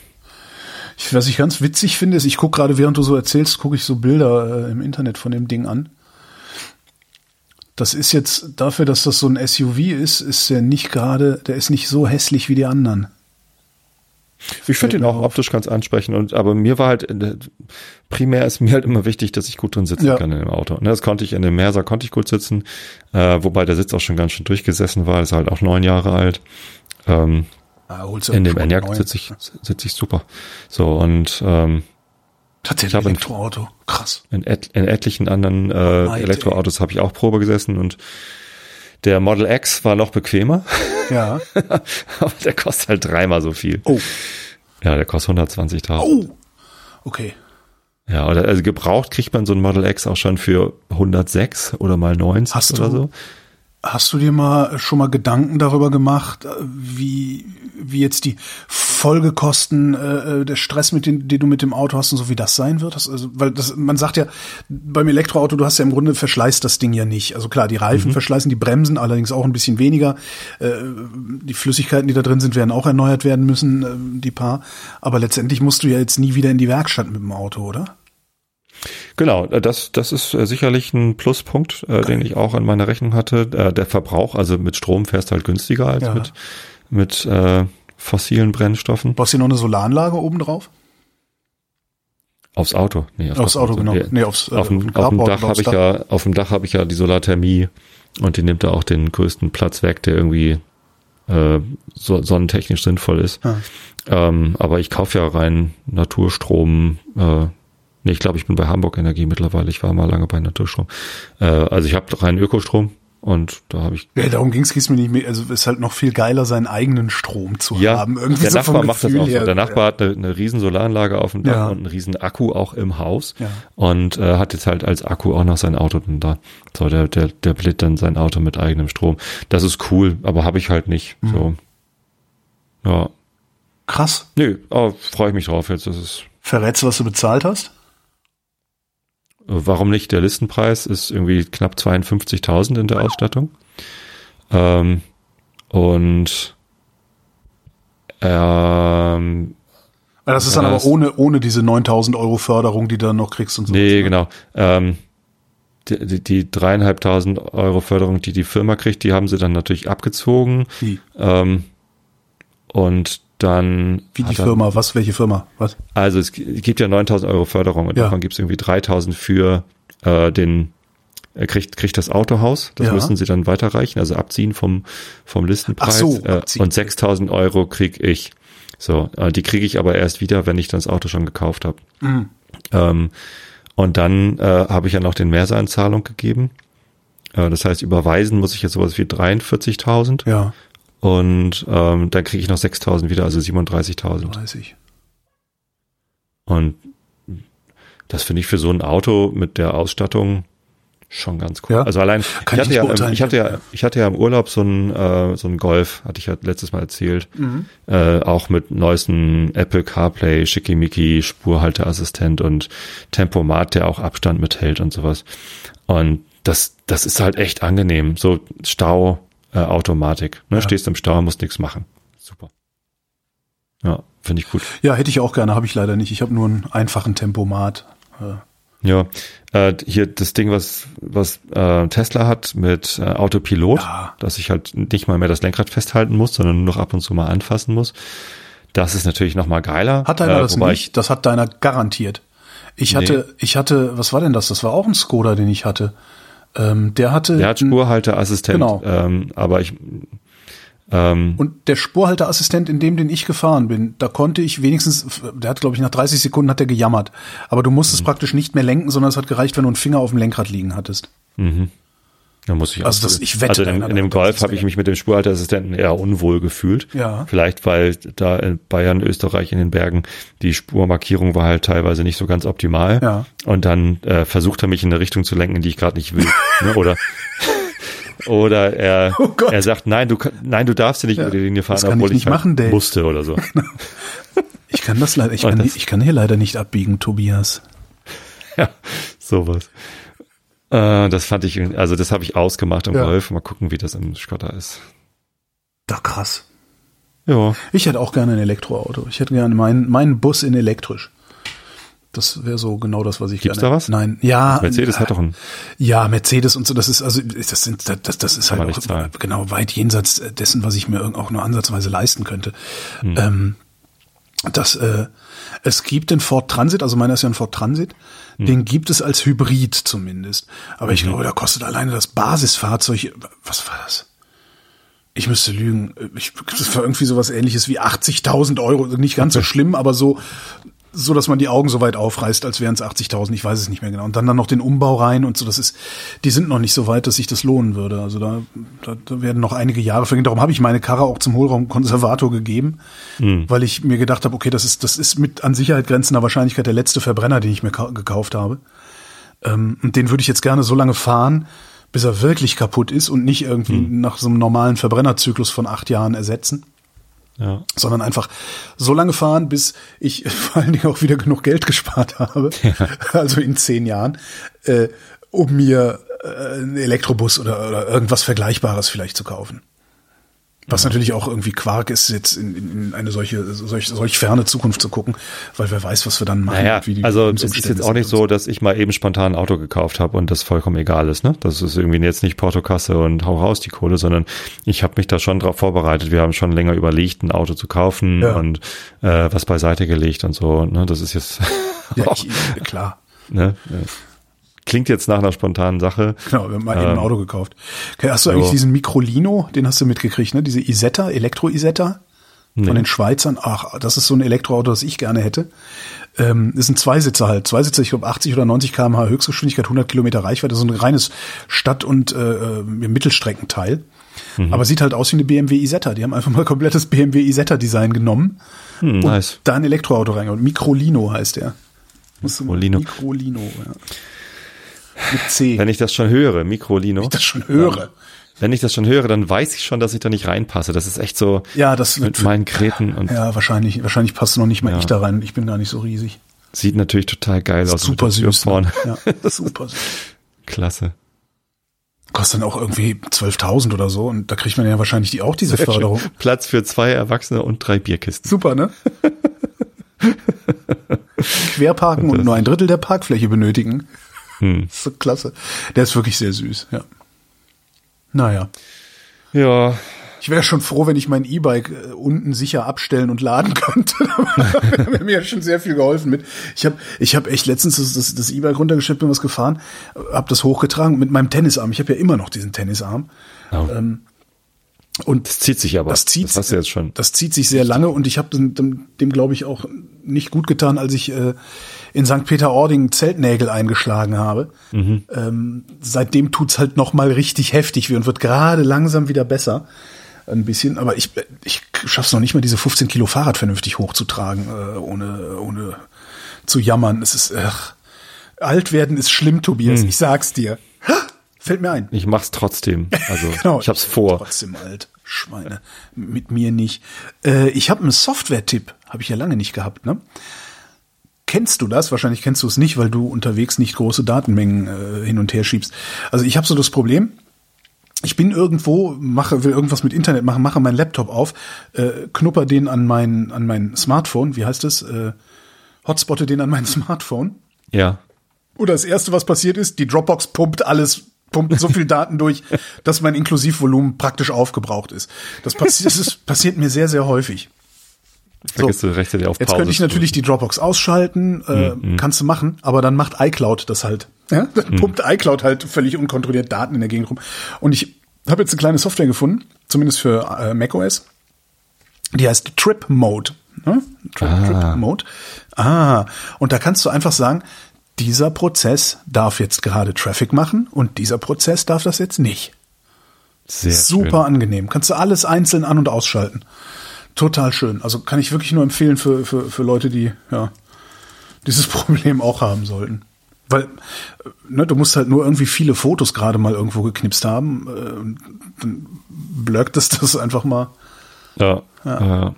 Ich, was ich ganz witzig finde, ist, ich gucke gerade, während du so erzählst, gucke ich so Bilder äh, im Internet von dem Ding an. Das ist jetzt dafür, dass das so ein SUV ist, ist der nicht gerade, der ist nicht so hässlich wie die anderen. Ich finde ihn auch optisch ganz ansprechend und aber mir war halt äh, primär ist mir halt immer wichtig, dass ich gut drin sitzen ja. kann in dem Auto. Ne, das konnte ich in dem Merser konnte ich gut sitzen, äh, wobei der Sitz auch schon ganz schön durchgesessen war. Ist halt auch neun Jahre alt. Ähm, ah, in dem Enyaq sitze ich sitze ich super. So und ähm, Tatsächlich ein Elektroauto, krass. In, et, in etlichen anderen äh, Elektroautos habe ich auch Probe gesessen und der Model X war noch bequemer. Ja. Aber der kostet halt dreimal so viel. Oh. Ja, der kostet 120.000. Oh. Okay. Ja, also gebraucht kriegt man so ein Model X auch schon für 106 oder mal 90 Hast oder du, so. Hast du dir mal schon mal Gedanken darüber gemacht, wie, wie jetzt die Folgekosten, äh, der Stress, mit den, den du mit dem Auto hast und so, wie das sein wird? Das, also, weil das, man sagt ja, beim Elektroauto, du hast ja im Grunde verschleißt das Ding ja nicht. Also klar, die Reifen mhm. verschleißen, die Bremsen allerdings auch ein bisschen weniger. Äh, die Flüssigkeiten, die da drin sind, werden auch erneuert werden müssen, äh, die paar. Aber letztendlich musst du ja jetzt nie wieder in die Werkstatt mit dem Auto, oder? Genau, äh, das, das ist äh, sicherlich ein Pluspunkt, äh, den ich auch in meiner Rechnung hatte. Äh, der Verbrauch, also mit Strom fährst du halt günstiger als ja. mit, mit äh, fossilen Brennstoffen. Brauchst du noch eine Solaranlage oben drauf? Aufs Auto. Nee, aufs, aufs Auto, Auto, genau. Nee, aufs, äh, auf, dem, auf dem Dach habe ich ja, auf dem Dach habe ich ja die Solarthermie und die nimmt da auch den größten Platz weg, der irgendwie äh, so, sonnentechnisch sinnvoll ist. Ah. Ähm, aber ich kaufe ja rein Naturstrom, äh, Nee, ich glaube, ich bin bei Hamburg Energie mittlerweile. Ich war mal lange bei Naturstrom. Äh, also ich habe rein Ökostrom und da habe ich. Ja, darum ging's ging's mir nicht mehr. Also es ist halt noch viel geiler, seinen eigenen Strom zu ja, haben. Irgendwie der so Nachbar macht das auch so. Der Nachbar hat eine, eine riesen Solaranlage auf dem Dach ja. und einen riesen Akku auch im Haus ja. und äh, hat jetzt halt als Akku auch noch sein Auto dann da. So, der, der, der bläht dann sein Auto mit eigenem Strom. Das ist cool, aber habe ich halt nicht. Mhm. So. Ja. Krass. Nö, aber freue ich mich drauf jetzt. Das ist. Verrätst du, was du bezahlt hast? Warum nicht? Der Listenpreis ist irgendwie knapp 52.000 in der Ausstattung. Ähm, und ähm, das ist dann aber ohne, ohne diese 9000 Euro Förderung, die du dann noch kriegst und so. Nee, genau. Ähm, die, die, dreieinhalbtausend Euro Förderung, die die Firma kriegt, die haben sie dann natürlich abgezogen. Ähm, und dann. Wie die Firma? Was? Welche Firma? Was? Also es gibt ja 9000 Euro Förderung und ja. davon gibt es irgendwie 3000 für äh, den er kriegt, kriegt das Autohaus, das ja. müssen sie dann weiterreichen, also abziehen vom, vom Listenpreis. Ach so, äh, und 6000 Euro krieg ich. So, äh, die kriege ich aber erst wieder, wenn ich dann das Auto schon gekauft habe. Mhm. Ähm, und dann äh, habe ich ja noch den Mehrseanzahlung gegeben. Äh, das heißt, überweisen muss ich jetzt sowas wie 43.000. Ja. Und ähm, dann kriege ich noch 6.000 wieder, also 37.000. 30. Und das finde ich für so ein Auto mit der Ausstattung schon ganz cool. Ja? Also allein, ich, hatte ja, ich hatte ja, ich hatte ja im Urlaub so ein äh, so ein Golf, hatte ich ja letztes Mal erzählt, mhm. äh, auch mit neuesten Apple CarPlay, Schickimicki, Spurhalteassistent und Tempomat, der auch Abstand mithält und sowas. Und das, das ist halt echt angenehm. So Stau, äh, Automatik. Ne? Ja. Stehst im Stau, musst nichts machen. Super. Ja, finde ich gut. Ja, hätte ich auch gerne, habe ich leider nicht. Ich habe nur einen einfachen Tempomat. Äh. Ja, äh, hier das Ding, was was äh, Tesla hat mit äh, Autopilot, ja. dass ich halt nicht mal mehr das Lenkrad festhalten muss, sondern nur noch ab und zu mal anfassen muss. Das ist natürlich noch mal geiler. Hat deiner äh, das nicht? das hat deiner garantiert. Ich hatte, nee. ich hatte, was war denn das? Das war auch ein Skoda, den ich hatte. Ähm, der hatte. Der hat Spurhalteassistent. Genau. Ähm, aber ich. Ähm, und der Spurhalteassistent, in dem, den ich gefahren bin, da konnte ich wenigstens, der hat, glaube ich, nach 30 Sekunden hat der gejammert. Aber du musstest mhm. praktisch nicht mehr lenken, sondern es hat gereicht, wenn du einen Finger auf dem Lenkrad liegen hattest. Mhm. Da muss ich also das, ich wette, also in, in dem Golf habe ich mich mit dem Spurhalteassistenten eher unwohl gefühlt. Ja. Vielleicht, weil da in Bayern, Österreich in den Bergen die Spurmarkierung war halt teilweise nicht so ganz optimal. Ja. Und dann äh, versucht er mich in eine Richtung zu lenken, in die ich gerade nicht will. ne? Oder oder er, oh er sagt, nein, du nein, du darfst ja nicht ja, über die Linie fahren, obwohl ich, ich halt machen, musste oder so. ich kann das leider, ich kann, das, ich kann hier leider nicht abbiegen, Tobias. Ja, sowas. Äh, das fand ich, also das habe ich ausgemacht im ja. Golf. Mal gucken, wie das im Skotter ist. Doch krass. Ja. Ich hätte auch gerne ein Elektroauto. Ich hätte gerne meinen, meinen Bus in elektrisch. Das wäre so genau das, was ich Gibt's gerne. da was? Nein, ja. Mercedes äh, hat doch einen. Ja, Mercedes und so. Das ist also, das sind, das, das ist halt auch, genau weit jenseits dessen, was ich mir auch nur ansatzweise leisten könnte. Hm. Ähm, das, äh, es gibt den Ford Transit, also meiner ist ja ein Ford Transit. Hm. Den gibt es als Hybrid zumindest. Aber ich mhm. glaube, da kostet alleine das Basisfahrzeug, was war das? Ich müsste lügen. Ich, das war irgendwie sowas ähnliches wie 80.000 Euro. Nicht ganz so schlimm, aber so, so dass man die Augen so weit aufreißt, als wären es 80.000, ich weiß es nicht mehr genau. Und dann dann noch den Umbau rein und so, das ist, die sind noch nicht so weit, dass sich das lohnen würde. Also da, da, da werden noch einige Jahre vergehen. Darum habe ich meine Karre auch zum Hohlraumkonservator gegeben, mhm. weil ich mir gedacht habe, okay, das ist, das ist mit an Sicherheit grenzender Wahrscheinlichkeit der letzte Verbrenner, den ich mir gekauft habe. Ähm, und den würde ich jetzt gerne so lange fahren, bis er wirklich kaputt ist und nicht irgendwie Hm. nach so einem normalen Verbrennerzyklus von acht Jahren ersetzen. Ja. sondern einfach so lange fahren, bis ich vor allen Dingen auch wieder genug Geld gespart habe, also in zehn Jahren, äh, um mir äh, einen Elektrobus oder, oder irgendwas Vergleichbares vielleicht zu kaufen. Was natürlich auch irgendwie Quark ist, jetzt in, in in eine solche, solch, solch ferne Zukunft zu gucken, weil wer weiß, was wir dann machen. Naja, und wie die also es ist jetzt auch nicht so, dass ich mal eben spontan ein Auto gekauft habe und das vollkommen egal ist. Ne? Das ist irgendwie jetzt nicht Portokasse und hau raus die Kohle, sondern ich habe mich da schon drauf vorbereitet. Wir haben schon länger überlegt, ein Auto zu kaufen Ja. und äh, was beiseite gelegt und so. Ne? Das ist jetzt Ja, ich, klar. ne? äh, klingt jetzt nach einer spontanen Sache. Genau, wir haben mal eben ein Ähm, Auto gekauft. Okay, hast du eigentlich so. diesen Microlino, den hast du mitgekriegt, ne? Diese Isetta, Elektro-Isetta von den Schweizern. Ach, das ist so ein Elektroauto, das ich gerne hätte. Ähm, ist ein Zweisitzer halt. Zweisitzer, ich glaube 80 oder 90 km/h Höchstgeschwindigkeit, 100 Kilometer Reichweite. So ein reines Stadt- und äh, äh, Mittelstreckenteil. Aber sieht halt aus wie eine BMW Isetta. Die haben einfach mal komplettes BMW Isetta-Design genommen Hm, und nice. da ein Elektroauto reingehauen. Microlino heißt der. Microlino. Microlino, ja. Mit C. Wenn ich das schon höre, Mikrolino. ich das schon höre. Wenn ich das schon höre, dann weiß ich schon, dass ich da nicht reinpasse. Das ist echt so Ja, das mit meinen Geräten und Ja, wahrscheinlich, wahrscheinlich passt noch nicht mal Ja. ich da rein. Ich bin gar nicht so riesig. sieht natürlich total geil aus. Super süß. Vorne. Ne? Ja, super süß. Klasse. Kostet dann auch irgendwie 12.000 oder so und da kriegt man ja wahrscheinlich die auch diese Förderung. Platz für zwei Erwachsene und drei Bierkisten. Super, ne? Querparken und nur ein Drittel der Parkfläche benötigen. Hm. So klasse. Der ist wirklich sehr süß, ja. Naja. Ja, Ich wäre schon froh, wenn ich mein E-Bike äh, unten sicher abstellen und laden könnte. da wäre mir schon sehr viel geholfen mit. Ich habe ich hab echt letztens das, das, E-Bike runtergeschleppt und was gefahren, habe das hochgetragen mit meinem Tennisarm. Ich habe ja immer noch diesen Tennisarm. Oh. Und das zieht sich aber. das zieht, das hast du jetzt schon. Das zieht sich sehr lange und ich habe dem, dem, dem glaube ich, auch nicht gut getan, als ich äh, in St. Peter-Ording Zeltnägel eingeschlagen habe. Ähm, seitdem tut's halt noch mal richtig heftig weh und wird gerade langsam wieder besser. Ein bisschen, aber ich, ich schaff's noch nicht mal, diese 15 Kilo Fahrrad vernünftig hochzutragen, äh, ohne, ohne zu jammern. Es ist, ach, alt werden ist schlimm, Tobias. Ich sag's dir. Fällt mir ein. Ich mach's trotzdem. Also Genau. ich hab's vor. Trotzdem alt. Schweine. Mit mir nicht. Äh, ich habe einen Software-Tipp. Habe ich ja lange nicht gehabt, ne? Kennst du das? Wahrscheinlich kennst du es nicht, weil du unterwegs nicht große Datenmengen äh, hin und her schiebst. Also ich habe so das Problem, ich bin irgendwo, mache, will irgendwas mit Internet machen, mache meinen Laptop auf, äh, knupper den an mein, an mein Smartphone, wie heißt es? Äh, hotspotte den an mein Smartphone. Ja. Oder das erste, was passiert ist, die Dropbox pumpt alles, pumpt so viel Daten durch, dass mein Inklusivvolumen praktisch aufgebraucht ist. Das, passi das ist, passiert mir sehr, sehr häufig. Vergiss du rechtzeitig auf Jetzt Pause könnte ich natürlich die Dropbox ausschalten, äh, kannst du machen, aber dann macht iCloud das halt. Ja? Dann pumpt iCloud halt völlig unkontrolliert Daten in der Gegend rum. Und ich habe jetzt eine kleine Software gefunden, zumindest für äh, macOS. Die heißt Trip Mode. Ne? Trip, Trip Mode. Ah, und da kannst du einfach sagen, dieser Prozess darf jetzt gerade Traffic machen und dieser Prozess darf das jetzt nicht. Sehr Super Schön. angenehm. Kannst du alles einzeln an- und ausschalten. Total schön. Also kann ich wirklich nur empfehlen für, für, für Leute, die ja dieses Problem auch haben sollten. Weil ne, du musst halt nur irgendwie viele Fotos gerade mal irgendwo geknipst haben. Äh, und dann blöckt es das einfach mal Ja. ja.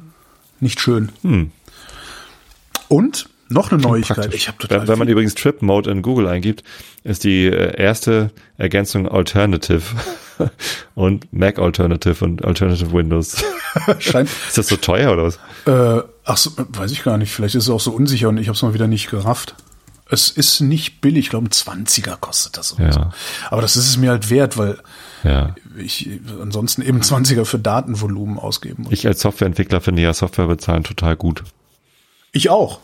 nicht schön. Hm. Und noch eine Neuigkeit. Ich habe total wenn, wenn man viel- übrigens Trip Mode in Google eingibt, ist die äh, erste Ergänzung Alternative und Mac Alternative und Alternative Windows. scheint, ist das so teuer oder was? Äh, ach so, weiß ich gar nicht. Vielleicht ist es auch so unsicher und ich habe es mal wieder nicht gerafft. Es ist nicht billig, ich glaube ein 20er kostet das Ja. so. Aber das ist es mir halt wert, weil Ja. ich ansonsten eben 20er für Datenvolumen ausgeben muss. Ich als Softwareentwickler finde ja Software bezahlen total gut. Ich auch.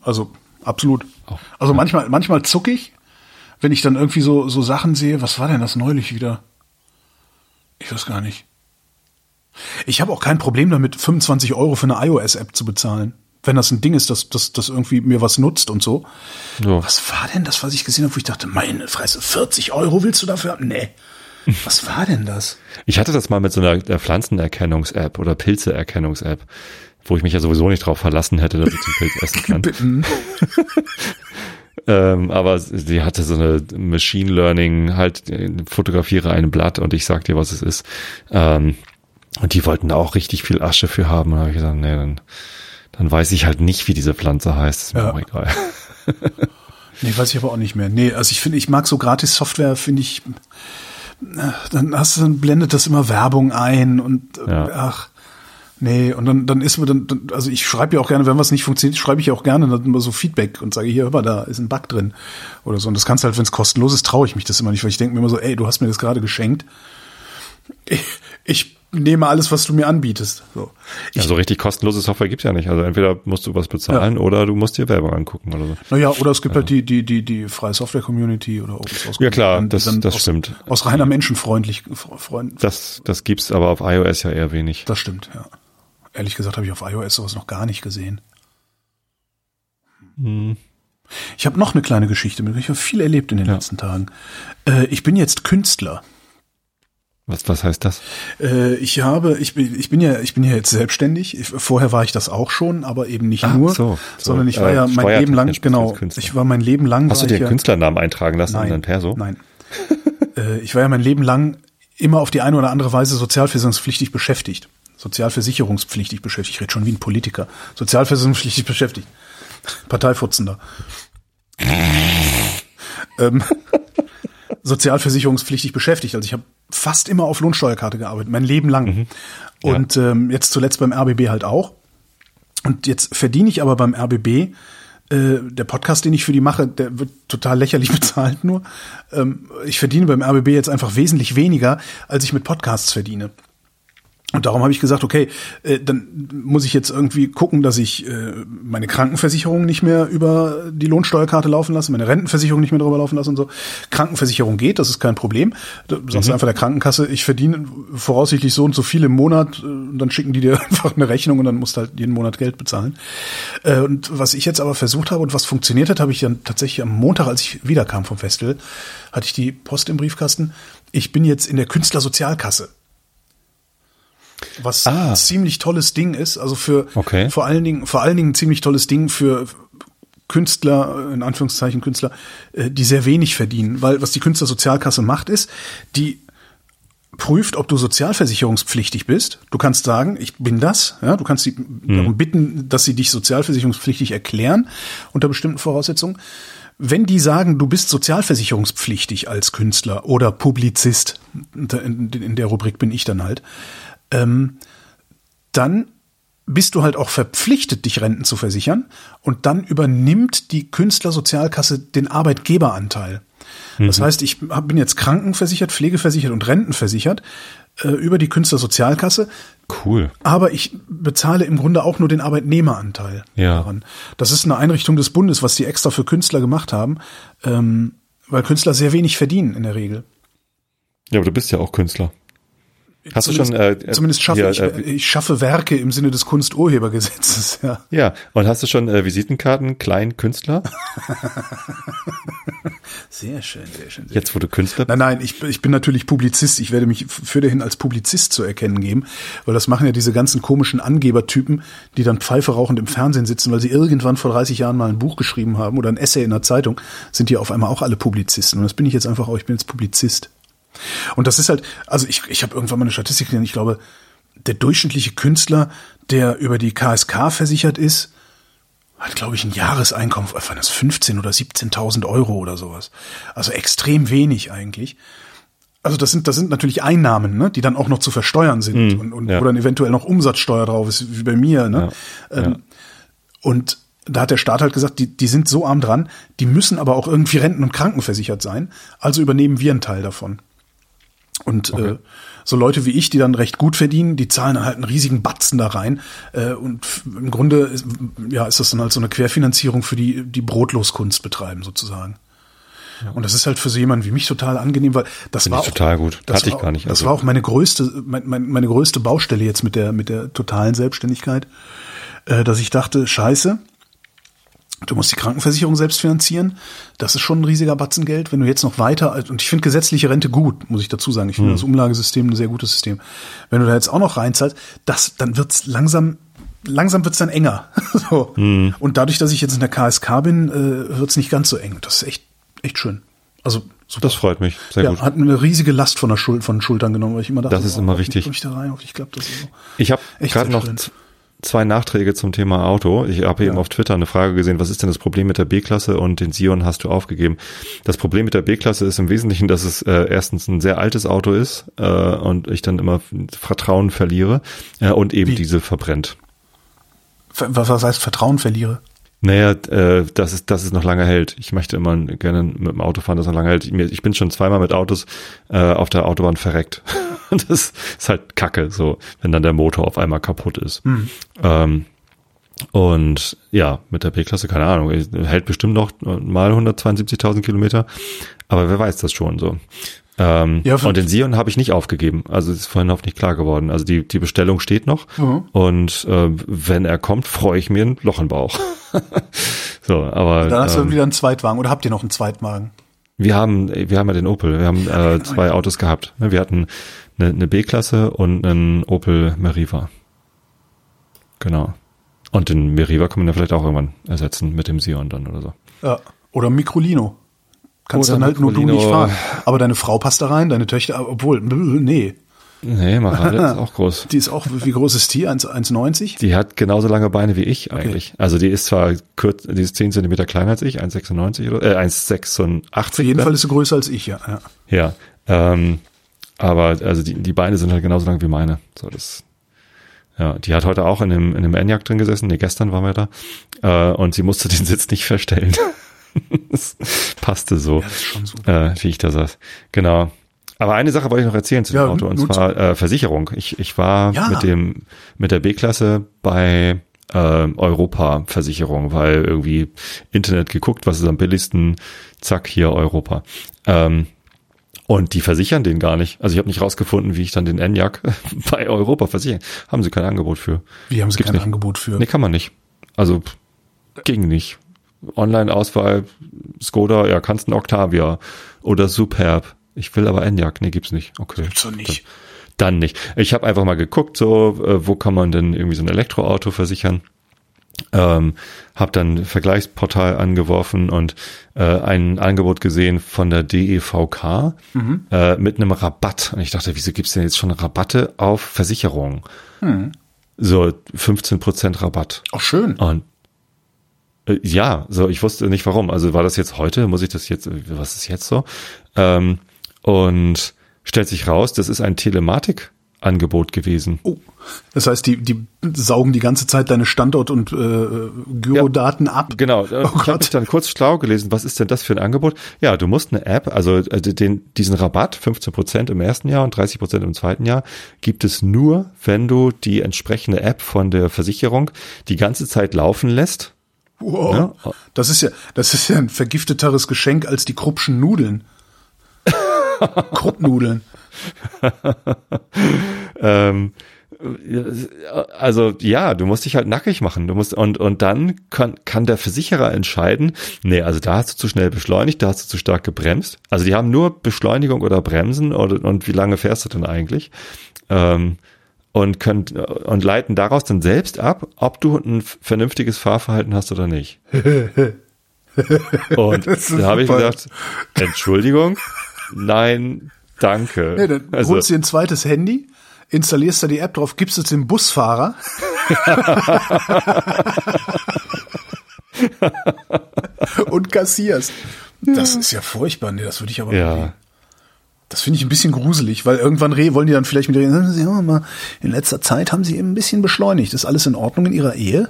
Also absolut. Auch. Also manchmal, manchmal zuck ich, wenn ich dann irgendwie so, so Sachen sehe. Was war denn das neulich wieder? Ich weiß gar nicht. Ich habe auch kein Problem damit, 25 Euro für eine iOS-App zu bezahlen. Wenn das ein Ding ist, das, das, das irgendwie mir was nutzt und so. So. Was war denn das, was ich gesehen habe, wo ich dachte, meine Fresse, 40 Euro willst du dafür haben? Nee. Was war denn das? Ich hatte das mal mit so einer Pflanzenerkennungs-App oder Pilzeerkennungs-App, wo ich mich ja sowieso nicht drauf verlassen hätte, dass ich den Pilz essen kann. Ähm, aber sie hatte so eine Machine Learning, halt fotografiere ein Blatt und ich sag dir, was es ist. Ähm, und die wollten da auch richtig viel Asche für haben. Und da habe ich gesagt, nee, dann, dann weiß ich halt nicht, wie diese Pflanze heißt. Ist mir Ja. auch egal. Nee, weiß ich aber auch nicht mehr. Nee, also ich finde, ich mag so Gratis-Software, finde ich, dann hast du, dann blendet das immer Werbung ein und Ja. ach, nee, und dann, dann ist mir dann, dann also ich schreibe ja auch gerne, wenn was nicht funktioniert, schreibe ich ja auch gerne dann immer so Feedback und sage, hier, hör mal, da ist ein Bug drin oder so. Und das kannst du halt, wenn es kostenlos ist, traue ich mich das immer nicht, weil ich denke mir immer so, ey, du hast mir das gerade geschenkt. Ich, ich nehme alles, was du mir anbietest. So. Ich, Ja, so richtig kostenlose Software gibt's ja nicht. Also entweder musst du was bezahlen oder du musst dir Werbung angucken oder so. Naja, oder es gibt halt die, die, die, die freie Software-Community oder Open Source. Ja, klar, Community, das- das aus, stimmt. Aus reiner Menschenfreundlich, Freund, Das, das gibt's aber auf iOS ja eher wenig. das stimmt, ja. Ehrlich gesagt habe ich auf iOS sowas noch gar nicht gesehen. Hm. Ich habe noch eine kleine Geschichte mit. Ich habe viel erlebt in den Ja. letzten Tagen. Äh, ich bin jetzt Künstler. Was, was heißt das? Äh, ich habe, ich bin, ich bin ja, ich bin ja jetzt selbstständig. Ich, vorher war ich das auch schon, aber eben nicht Ah, nur, so, so. sondern ich war Äh, ja mein Leben lang, genau. Ich war mein Leben lang. Hast du dir ja, Künstlernamen eintragen lassen in Nein, dein Perso? nein. äh, ich war ja mein Leben lang immer auf die eine oder andere Weise sozialversicherungspflichtig beschäftigt. Sozialversicherungspflichtig beschäftigt. Ich rede schon wie ein Politiker. Sozialversicherungspflichtig beschäftigt. Parteifutzender. ähm, sozialversicherungspflichtig beschäftigt. Also ich habe fast immer auf Lohnsteuerkarte gearbeitet, mein Leben lang. Mhm. Ja. Und ähm, jetzt zuletzt beim RBB halt auch. Und jetzt verdiene ich aber beim RBB, äh, der Podcast, den ich für die mache, der wird total lächerlich bezahlt nur. Ähm, ich verdiene beim RBB jetzt einfach wesentlich weniger, als ich mit Podcasts verdiene. Und darum habe ich gesagt, okay, äh, dann muss ich jetzt irgendwie gucken, dass ich äh, meine Krankenversicherung nicht mehr über die Lohnsteuerkarte laufen lasse, meine Rentenversicherung nicht mehr drüber laufen lasse und so. Krankenversicherung geht, das ist kein Problem. Du sagst einfach der Krankenkasse, ich verdiene voraussichtlich so und so viel im Monat, äh, und dann schicken die dir einfach eine Rechnung und dann musst du halt jeden Monat Geld bezahlen. Äh, und was ich jetzt aber versucht habe und was funktioniert hat, habe ich dann tatsächlich am Montag, als ich wiederkam vom Festival, hatte ich die Post im Briefkasten. Ich bin jetzt in der Künstlersozialkasse was Ah. ein ziemlich tolles Ding ist. Also für Okay. vor allen Dingen, vor allen Dingen ein ziemlich tolles Ding für Künstler, in Anführungszeichen Künstler, äh, die sehr wenig verdienen. Weil was die Künstlersozialkasse macht, ist, die prüft, ob du sozialversicherungspflichtig bist. Du kannst sagen, ich bin das. Ja, du kannst sie darum bitten, dass sie dich sozialversicherungspflichtig erklären unter bestimmten Voraussetzungen. Wenn die sagen, du bist sozialversicherungspflichtig als Künstler oder Publizist, in der Rubrik bin ich dann halt, ähm, dann bist du halt auch verpflichtet, dich Renten zu versichern und dann übernimmt die Künstlersozialkasse den Arbeitgeberanteil. Das heißt, ich bin jetzt krankenversichert, pflegeversichert und rentenversichert äh, über die Künstlersozialkasse, Cool. aber ich bezahle im Grunde auch nur den Arbeitnehmeranteil Ja. daran. Das ist eine Einrichtung des Bundes, was die extra für Künstler gemacht haben, ähm, weil Künstler sehr wenig verdienen in der Regel. Ja, aber du bist ja auch Künstler. Hast du schon, Zumindest- äh, äh, zumindest schaffe hier, ich, äh, ich schaffe Werke im Sinne des Kunsturhebergesetzes, ja. Ja, und hast du schon äh, Visitenkarten, klein Künstler? Sehr schön, sehr schön. Sehr Jetzt, wo du Künstler Nein, nein, ich, ich bin natürlich Publizist. Ich werde mich für dahin als Publizist zu erkennen geben, weil das machen ja diese ganzen komischen Angebertypen, die dann Pfeife rauchend im Fernsehen sitzen, weil sie irgendwann vor 30 Jahren mal ein Buch geschrieben haben oder ein Essay in der Zeitung, sind die auf einmal auch alle Publizisten. Und das bin ich jetzt einfach auch, ich bin jetzt Publizist. Und das ist halt, also ich, ich habe irgendwann mal eine Statistik gesehen, ich glaube, der durchschnittliche Künstler, der über die KSK versichert ist, hat, glaube ich, ein Jahreseinkommen, das 15.000 oder 17.000 Euro oder sowas. Also extrem wenig eigentlich. Also das sind, das sind natürlich Einnahmen, ne, die dann auch noch zu versteuern sind und, und ja. wo dann eventuell noch Umsatzsteuer drauf ist, wie bei mir. Ne? Ja, Ähm, Und da hat der Staat halt gesagt, die, die sind so arm dran, die müssen aber auch irgendwie renten- und krankenversichert sein. Also übernehmen wir einen Teil davon. Und äh, so Leute wie ich, die dann recht gut verdienen, die zahlen dann halt einen riesigen Batzen da rein. Äh, und im Grunde ist, ja, ist das dann halt so eine Querfinanzierung für die, die Brotloskunst betreiben, sozusagen. Und das ist halt für so jemanden wie mich total angenehm, weil das Finde war auch, total gut. Das Hatte ich war, gar nicht. Das Also- war auch meine größte, mein, mein, meine größte Baustelle jetzt mit der mit der totalen Selbstständigkeit, äh, dass ich dachte, Scheiße, du musst die Krankenversicherung selbst finanzieren. Das ist schon ein riesiger Batzen Geld. Wenn du jetzt noch weiter und ich finde gesetzliche Rente gut, muss ich dazu sagen. Ich finde Hm. das Umlagesystem ein sehr gutes System. Wenn du da jetzt auch noch reinzahlst, das dann wird's langsam langsam wird's dann enger. so. Mhm. Und dadurch, dass ich jetzt in der KSK bin, äh, wird's nicht ganz so eng. Das ist echt, echt schön. Also super. Das freut mich. Sehr ja, gut. hat eine riesige Last von der Schul von den Schultern genommen, weil ich immer dachte, Das ist oh, immer wichtig. Ich da rein, hoffentlich klappt das so. Ich habe gerade noch zwei Nachträge zum Thema Auto. Ich habe eben Ja. auf Twitter eine Frage gesehen, was ist denn das Problem mit der B-Klasse und den Sion hast du aufgegeben. Das Problem mit der B-Klasse ist im Wesentlichen, dass es äh, erstens ein sehr altes Auto ist äh, und ich dann immer Vertrauen verliere äh, und eben Wie? diese verbrennt. Ver- Was, was heißt Vertrauen verliere? Naja, äh, dass es, dass es noch lange hält. Ich möchte immer gerne mit dem Auto fahren, das noch lange hält. Ich bin schon zweimal mit Autos äh, auf der Autobahn verreckt. Und das ist halt Kacke, so, wenn dann der Motor auf einmal kaputt ist. Ähm, und ja, mit der B-Klasse, keine Ahnung, hält bestimmt noch mal 172.000 Kilometer, aber wer weiß das schon so. Ähm, Ja, und den Sion habe ich nicht aufgegeben, also ist vorhin auch nicht klar geworden. Also die, die Bestellung steht noch Mhm. und äh, wenn er kommt, freue ich mir ein Loch im Bauch. so, aber Dann hast du ähm, wieder einen Zweitwagen oder habt ihr noch einen Zweitwagen? wir haben, wir haben ja den Opel. Wir haben äh, zwei Autos gehabt. Ne, Wir hatten eine, eine B-Klasse und einen Opel Meriva. Genau. Und den Meriva man ja vielleicht auch irgendwann ersetzen mit dem Sion dann oder so. Ja. Oder Microlino. Kannst Oder dann halt nur du nicht fahren. Aber deine Frau passt da rein, deine Töchter, obwohl, nee. Nee, Marade ist auch groß. Die ist auch, wie groß ist die? 1 1,90? Die hat genauso lange Beine wie ich eigentlich. Also die ist zwar kurz, die ist 10 Zentimeter kleiner als ich, 1,96 oder äh, 1,86. Auf jeden Fall ist sie größer als ich, ja. ja. Ja. Ähm, aber also die, die Beine sind halt genauso lang wie meine. So, das, ja, die hat heute auch in dem, in dem Enyaq drin gesessen. Nee, gestern waren wir da. Äh, und sie musste den Sitz nicht verstellen. das passte so, Ja, äh, wie ich da saß. Genau. Aber eine Sache wollte ich noch erzählen zu dem Ja, Auto, und zwar äh, Versicherung. Ich, ich war Ja. mit dem mit der B-Klasse bei äh, Europa-Versicherung, weil irgendwie Internet geguckt, was ist am billigsten, zack, hier Europa. Ähm, und die versichern den gar nicht. Also ich habe nicht rausgefunden, wie ich dann den Enyaq bei Europa versichere. Haben sie kein Angebot für. Wie haben sie Gibt's kein nicht. Angebot für? Nee, kann man nicht. Also ging nicht. Online-Auswahl, Skoda, ja, kannst ein Octavia oder Superb. Ich will aber Enyaq. Nee, gibt's nicht. Okay. Gibt's doch nicht. Dann nicht. Ich habe einfach mal geguckt, so, äh, wo kann man denn irgendwie so ein Elektroauto versichern? Ähm, habe dann ein Vergleichsportal angeworfen und äh, ein Angebot gesehen von der DEVK äh, mit einem Rabatt. Und ich dachte, wieso gibt's denn jetzt schon Rabatte auf Versicherungen? So 15% Rabatt. Auch schön. Und äh, ja, so ich wusste nicht warum. Also war das jetzt heute? Muss ich das jetzt? Was ist jetzt so? Ähm, und stellt sich raus, das ist ein Telematikangebot gewesen. Oh. Das heißt, die, die saugen die ganze Zeit deine Standort- und äh, Gyrodaten ab. Genau. Oh ich habe mich dann kurz schlau gelesen. Was ist denn das für ein Angebot? Ja, du musst eine App, also äh, den, diesen Rabatt, 15 Prozent im ersten Jahr und 30 Prozent im zweiten Jahr, gibt es nur, wenn du die entsprechende App von der Versicherung die ganze Zeit laufen lässt. Wow. Ja. Das ist ja, das ist ja ein vergifteteres Geschenk als die Kruppschen Nudeln. Kruppnudeln. Ähm, also ja, du musst dich halt nackig machen. Du musst und und dann kann kann der Versicherer entscheiden. Nee, also da hast du zu schnell beschleunigt, da hast du zu stark gebremst. Also die haben nur Beschleunigung oder Bremsen oder und wie lange fährst du denn eigentlich? Ähm, und können und leiten daraus dann selbst ab, ob du ein vernünftiges Fahrverhalten hast oder nicht. Und da habe ich gesagt, Entschuldigung, nein, danke. Ja, dann also, holst du dir ein zweites Handy, installierst da die App drauf, gibst es dem Busfahrer. und kassierst. Das ist ja furchtbar. Nee, das würde ich aber ja. Das finde ich ein bisschen gruselig, weil irgendwann re wollen die dann vielleicht mit reden, ja, mal, in letzter Zeit haben Sie eben ein bisschen beschleunigt. Ist alles in Ordnung in Ihrer Ehe?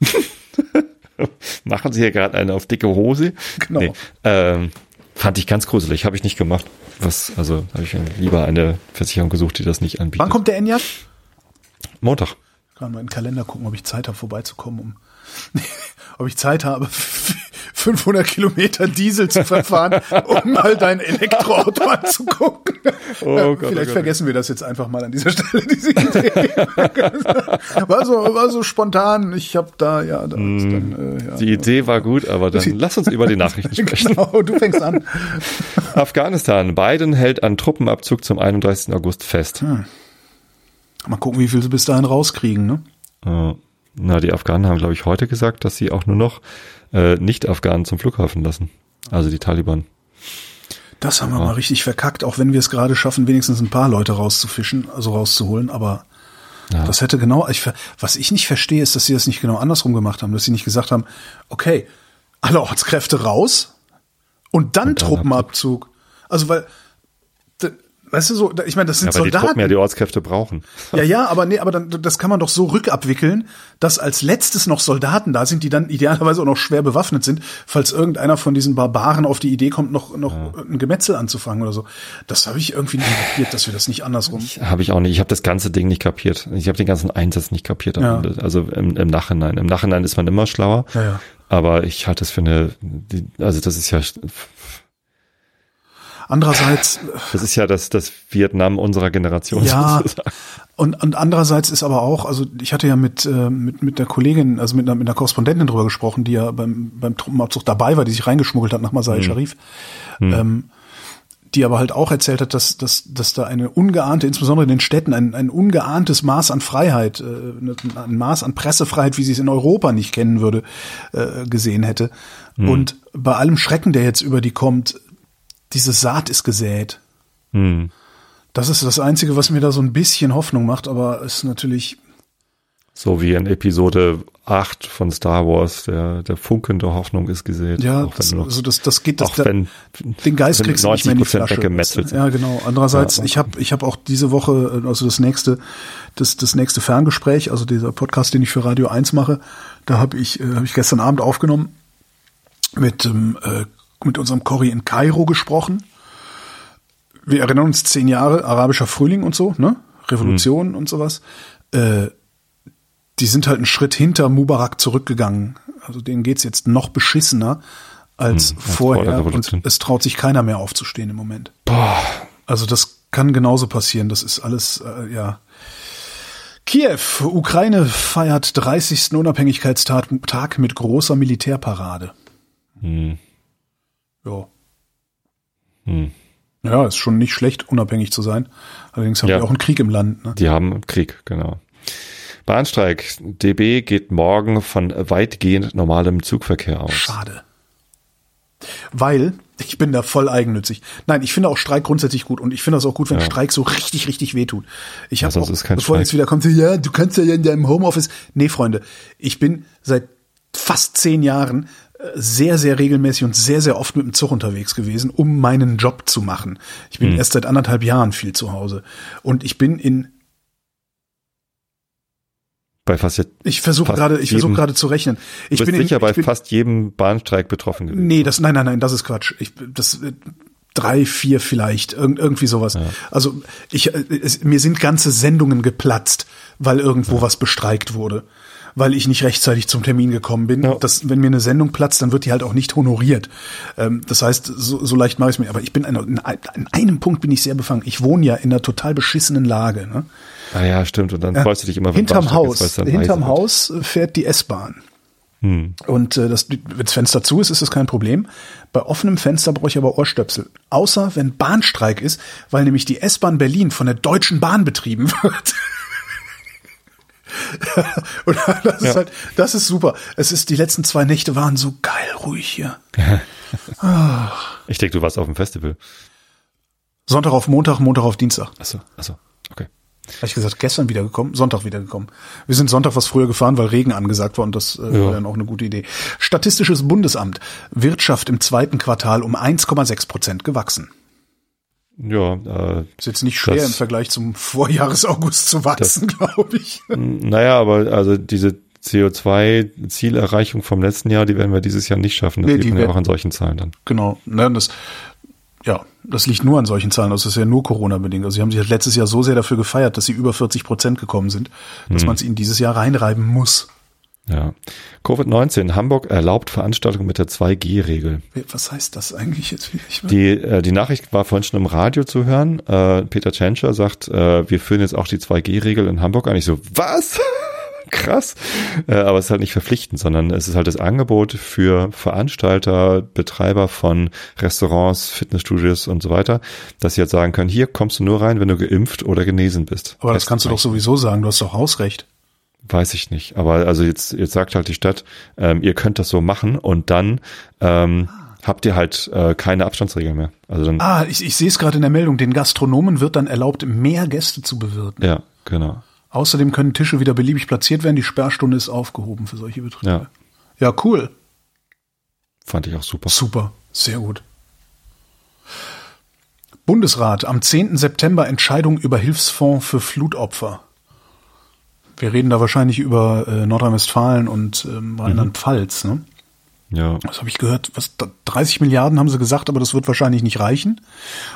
Machen Sie hier gerade eine auf dicke Hose? Genau. ähm, fand ich ganz gruselig, habe ich nicht gemacht. Was, also habe ich lieber eine Versicherung gesucht, die das nicht anbietet. Wann kommt der Enyaq? Montag. Gerade mal in den Kalender gucken, ob ich Zeit habe, vorbeizukommen, um ob ich Zeit habe, 500 Kilometer Diesel zu verfahren, um mal dein Elektroauto anzugucken. Oh Gott, Vielleicht oh Gott. vergessen wir das jetzt einfach mal an dieser Stelle, diese Idee. war, so, war so spontan. Ich habe da, ja, da, dann, äh, ja. Mm. Die Idee war gut, aber dann lass uns über die Nachrichten sprechen. Genau, du fängst an. Afghanistan. Biden hält an Truppenabzug zum 31. August fest. Mal gucken, wie viel sie bis dahin rauskriegen, ne? Äh, Na, die Afghanen haben, glaube ich, heute gesagt, dass sie auch nur noch äh, Nicht-Afghanen zum Flughafen lassen. Also die Taliban. Das haben wir mal richtig verkackt, auch wenn wir es gerade schaffen, wenigstens ein paar Leute rauszufischen, also rauszuholen, aber Ja. das hätte genau, ich, was ich nicht verstehe, ist, dass sie das nicht genau andersrum gemacht haben, dass sie nicht gesagt haben, okay, alle Ortskräfte raus und dann, Und dann Truppenabzug. Also weil, weißt du so, ich meine, das sind Ja, die Soldaten. Truppen ja die Ortskräfte brauchen. Ja, ja, aber nee, aber dann, das kann man doch so rückabwickeln, dass als letztes noch Soldaten da sind, die dann idealerweise auch noch schwer bewaffnet sind, falls irgendeiner von diesen Barbaren auf die Idee kommt, noch, noch ein Gemetzel anzufangen oder so. Das habe ich irgendwie nicht kapiert, dass wir das nicht andersrum. Habe ich auch nicht. Ich habe das ganze Ding nicht kapiert. Ich habe den ganzen Einsatz nicht kapiert am Ja. Ende. Also im, im Nachhinein. Im Nachhinein ist man immer schlauer. Ja, ja. Aber ich halte es für eine, die- also das ist ja, Andererseits, das ist ja das, das Vietnam unserer Generation. ja, sozusagen. und, und andererseits ist aber auch, also ich hatte ja mit, äh, mit, mit der Kollegin, also mit einer, mit einer Korrespondentin drüber gesprochen, die ja beim, beim Truppenabzug dabei war, die sich reingeschmuggelt hat nach Masai Sharif. Ähm, die aber halt auch erzählt hat, dass, dass, dass da eine ungeahnte, insbesondere in den Städten, ein, ein ungeahntes Maß an Freiheit, äh, ein Maß an Pressefreiheit, wie sie es in Europa nicht kennen würde, äh, gesehen hätte. Und bei allem Schrecken, der jetzt über die kommt, diese Saat ist gesät. Hm. Das ist das Einzige, was mir da so ein bisschen Hoffnung macht, aber es ist natürlich, So wie in Episode 8 von Star Wars, der, der Funken der Hoffnung ist gesät. ja, Auch das, noch- also das, das geht, das, auch wenn, den Geist wenn kriegst du nicht mehr in die 90% Flasche. Ja, genau. Andererseits, Ja. ich habe ich hab auch diese Woche, also das nächste, das, das nächste Ferngespräch, also dieser Podcast, den ich für Radio 1 mache, da habe ich, äh, hab ich gestern Abend aufgenommen, mit, ähm, äh, mit unserem Cory in Kairo gesprochen. Wir erinnern uns zehn Jahre arabischer Frühling und so, ne? Revolution Mhm. und sowas. Äh, die sind halt einen Schritt hinter Mubarak zurückgegangen. Also denen geht's jetzt noch beschissener als Hm, als vor vorher. Und es traut sich keiner mehr aufzustehen im Moment. boah, Also das kann genauso passieren. Das ist alles, äh, ja. Kiew, Ukraine feiert 30. Unabhängigkeitstag Tag mit großer Militärparade. hm, Ja. hm. Ja, ist schon nicht schlecht, unabhängig zu sein. Allerdings haben Ja. wir auch einen Krieg im Land. Ne? Die haben Krieg, genau. Bahnstreik. DB geht morgen von weitgehend normalem Zugverkehr aus. Schade. Weil, ich bin da voll eigennützig. Nein, ich finde auch Streik grundsätzlich gut und ich finde das auch gut, wenn Ja. Streik so richtig, richtig wehtut. Ich Ja, habe auch, kein bevor Streik. jetzt wieder kommt, ja, du kannst ja in deinem Homeoffice. Nee, Freunde, ich bin seit fast zehn Jahren sehr, sehr regelmäßig und sehr, sehr oft mit dem Zug unterwegs gewesen, um meinen Job zu machen. Ich bin erst seit anderthalb Jahren viel zu Hause. Und ich bin in Bei fast jetzt, ich versuche gerade, ich versuche gerade zu rechnen. Ich bist bin in, sicher bei ich bin, fast jedem Bahnstreik betroffen gewesen. Nee, das, nein, nein, nein, das ist Quatsch. Ich, das, äh, drei, vier vielleicht, irgend, irgendwie sowas. Also ich, äh, es, mir sind ganze Sendungen geplatzt, weil irgendwo was bestreikt wurde. Weil ich nicht rechtzeitig zum Termin gekommen bin. Ja. Das, wenn mir eine Sendung platzt, dann wird die halt auch nicht honoriert. Ähm, das heißt, so, so leicht mache ich es mir. Aber ich bin in, in, in einem Punkt bin ich sehr befangen. Ich wohne ja in einer total beschissenen Lage. Ne? Ah ja, stimmt. Und dann freust du dich immer, wenn Hinterm Haus, ist, hinterm. Haus äh, fährt die S-Bahn. Hm. Und äh, das, wenn das Fenster zu ist, ist das kein Problem. Bei offenem Fenster brauche ich aber Ohrstöpsel. Außer wenn Bahnstreik ist, weil nämlich die S-Bahn Berlin von der Deutschen Bahn betrieben wird. Und das ist Ja. halt, das ist super. Es ist, die letzten zwei Nächte waren so geil ruhig hier. Ich denke, du warst auf dem Festival. Sonntag auf Montag, Montag auf Dienstag. Achso, achso, okay. Habe ich gesagt, gestern wiedergekommen, Sonntag wiedergekommen. Wir sind Sonntag was früher gefahren, weil Regen angesagt war und das äh, Ja. war dann auch eine gute Idee. Statistisches Bundesamt. Wirtschaft im zweiten Quartal um 1,6 Prozent gewachsen. Ja, äh, Ist jetzt nicht schwer Das- im Vergleich zum Vorjahresaugust zu wachsen, glaube ich. naja, aber also diese CO2-Zielerreichung vom letzten Jahr, die werden wir dieses Jahr nicht schaffen. Das Nee, man ja auch an solchen Zahlen dann. Genau. Ne, das, ja, das liegt nur an solchen Zahlen. Das ist ja nur Corona-bedingt. Also sie haben sich halt letztes Jahr so sehr dafür gefeiert, dass sie über 40 Prozent gekommen sind, dass man es ihnen dieses Jahr reinreiben muss. Ja. Covid-19. Hamburg erlaubt Veranstaltungen mit der 2G-Regel. Was heißt das eigentlich jetzt? Ich, Die, äh, die Nachricht war vorhin schon im Radio zu hören. Äh, Peter Tschentscher sagt, äh, wir führen jetzt auch die 2G-Regel in Hamburg an. Ich so, was? Krass. Äh, aber es ist halt nicht verpflichtend, sondern es ist halt das Angebot für Veranstalter, Betreiber von Restaurants, Fitnessstudios und so weiter, dass sie jetzt sagen können, hier kommst du nur rein, wenn du geimpft oder genesen bist. aber das kannst du doch sowieso sagen. Du hast doch Hausrecht. Weiß ich nicht. Aber also jetzt, jetzt sagt halt die Stadt, ähm, ihr könnt das so machen und dann ähm, habt ihr halt äh, keine Abstandsregeln mehr. Also dann, Ah, ich, ich sehe es gerade in der Meldung. Den Gastronomen wird dann erlaubt, mehr Gäste zu bewirten. ja, genau. Außerdem können Tische wieder beliebig platziert werden. Die Sperrstunde ist aufgehoben für solche Betriebe. Ja. Ja, cool. Fand ich auch super. Super. Sehr gut. Bundesrat am 10. September Entscheidung über Hilfsfonds für Flutopfer. Wir reden da wahrscheinlich über äh, Nordrhein-Westfalen und ähm, Rheinland-Pfalz. Ne? Ja. Das habe ich gehört. Was, da- 30 Milliarden haben sie gesagt, aber das wird wahrscheinlich nicht reichen.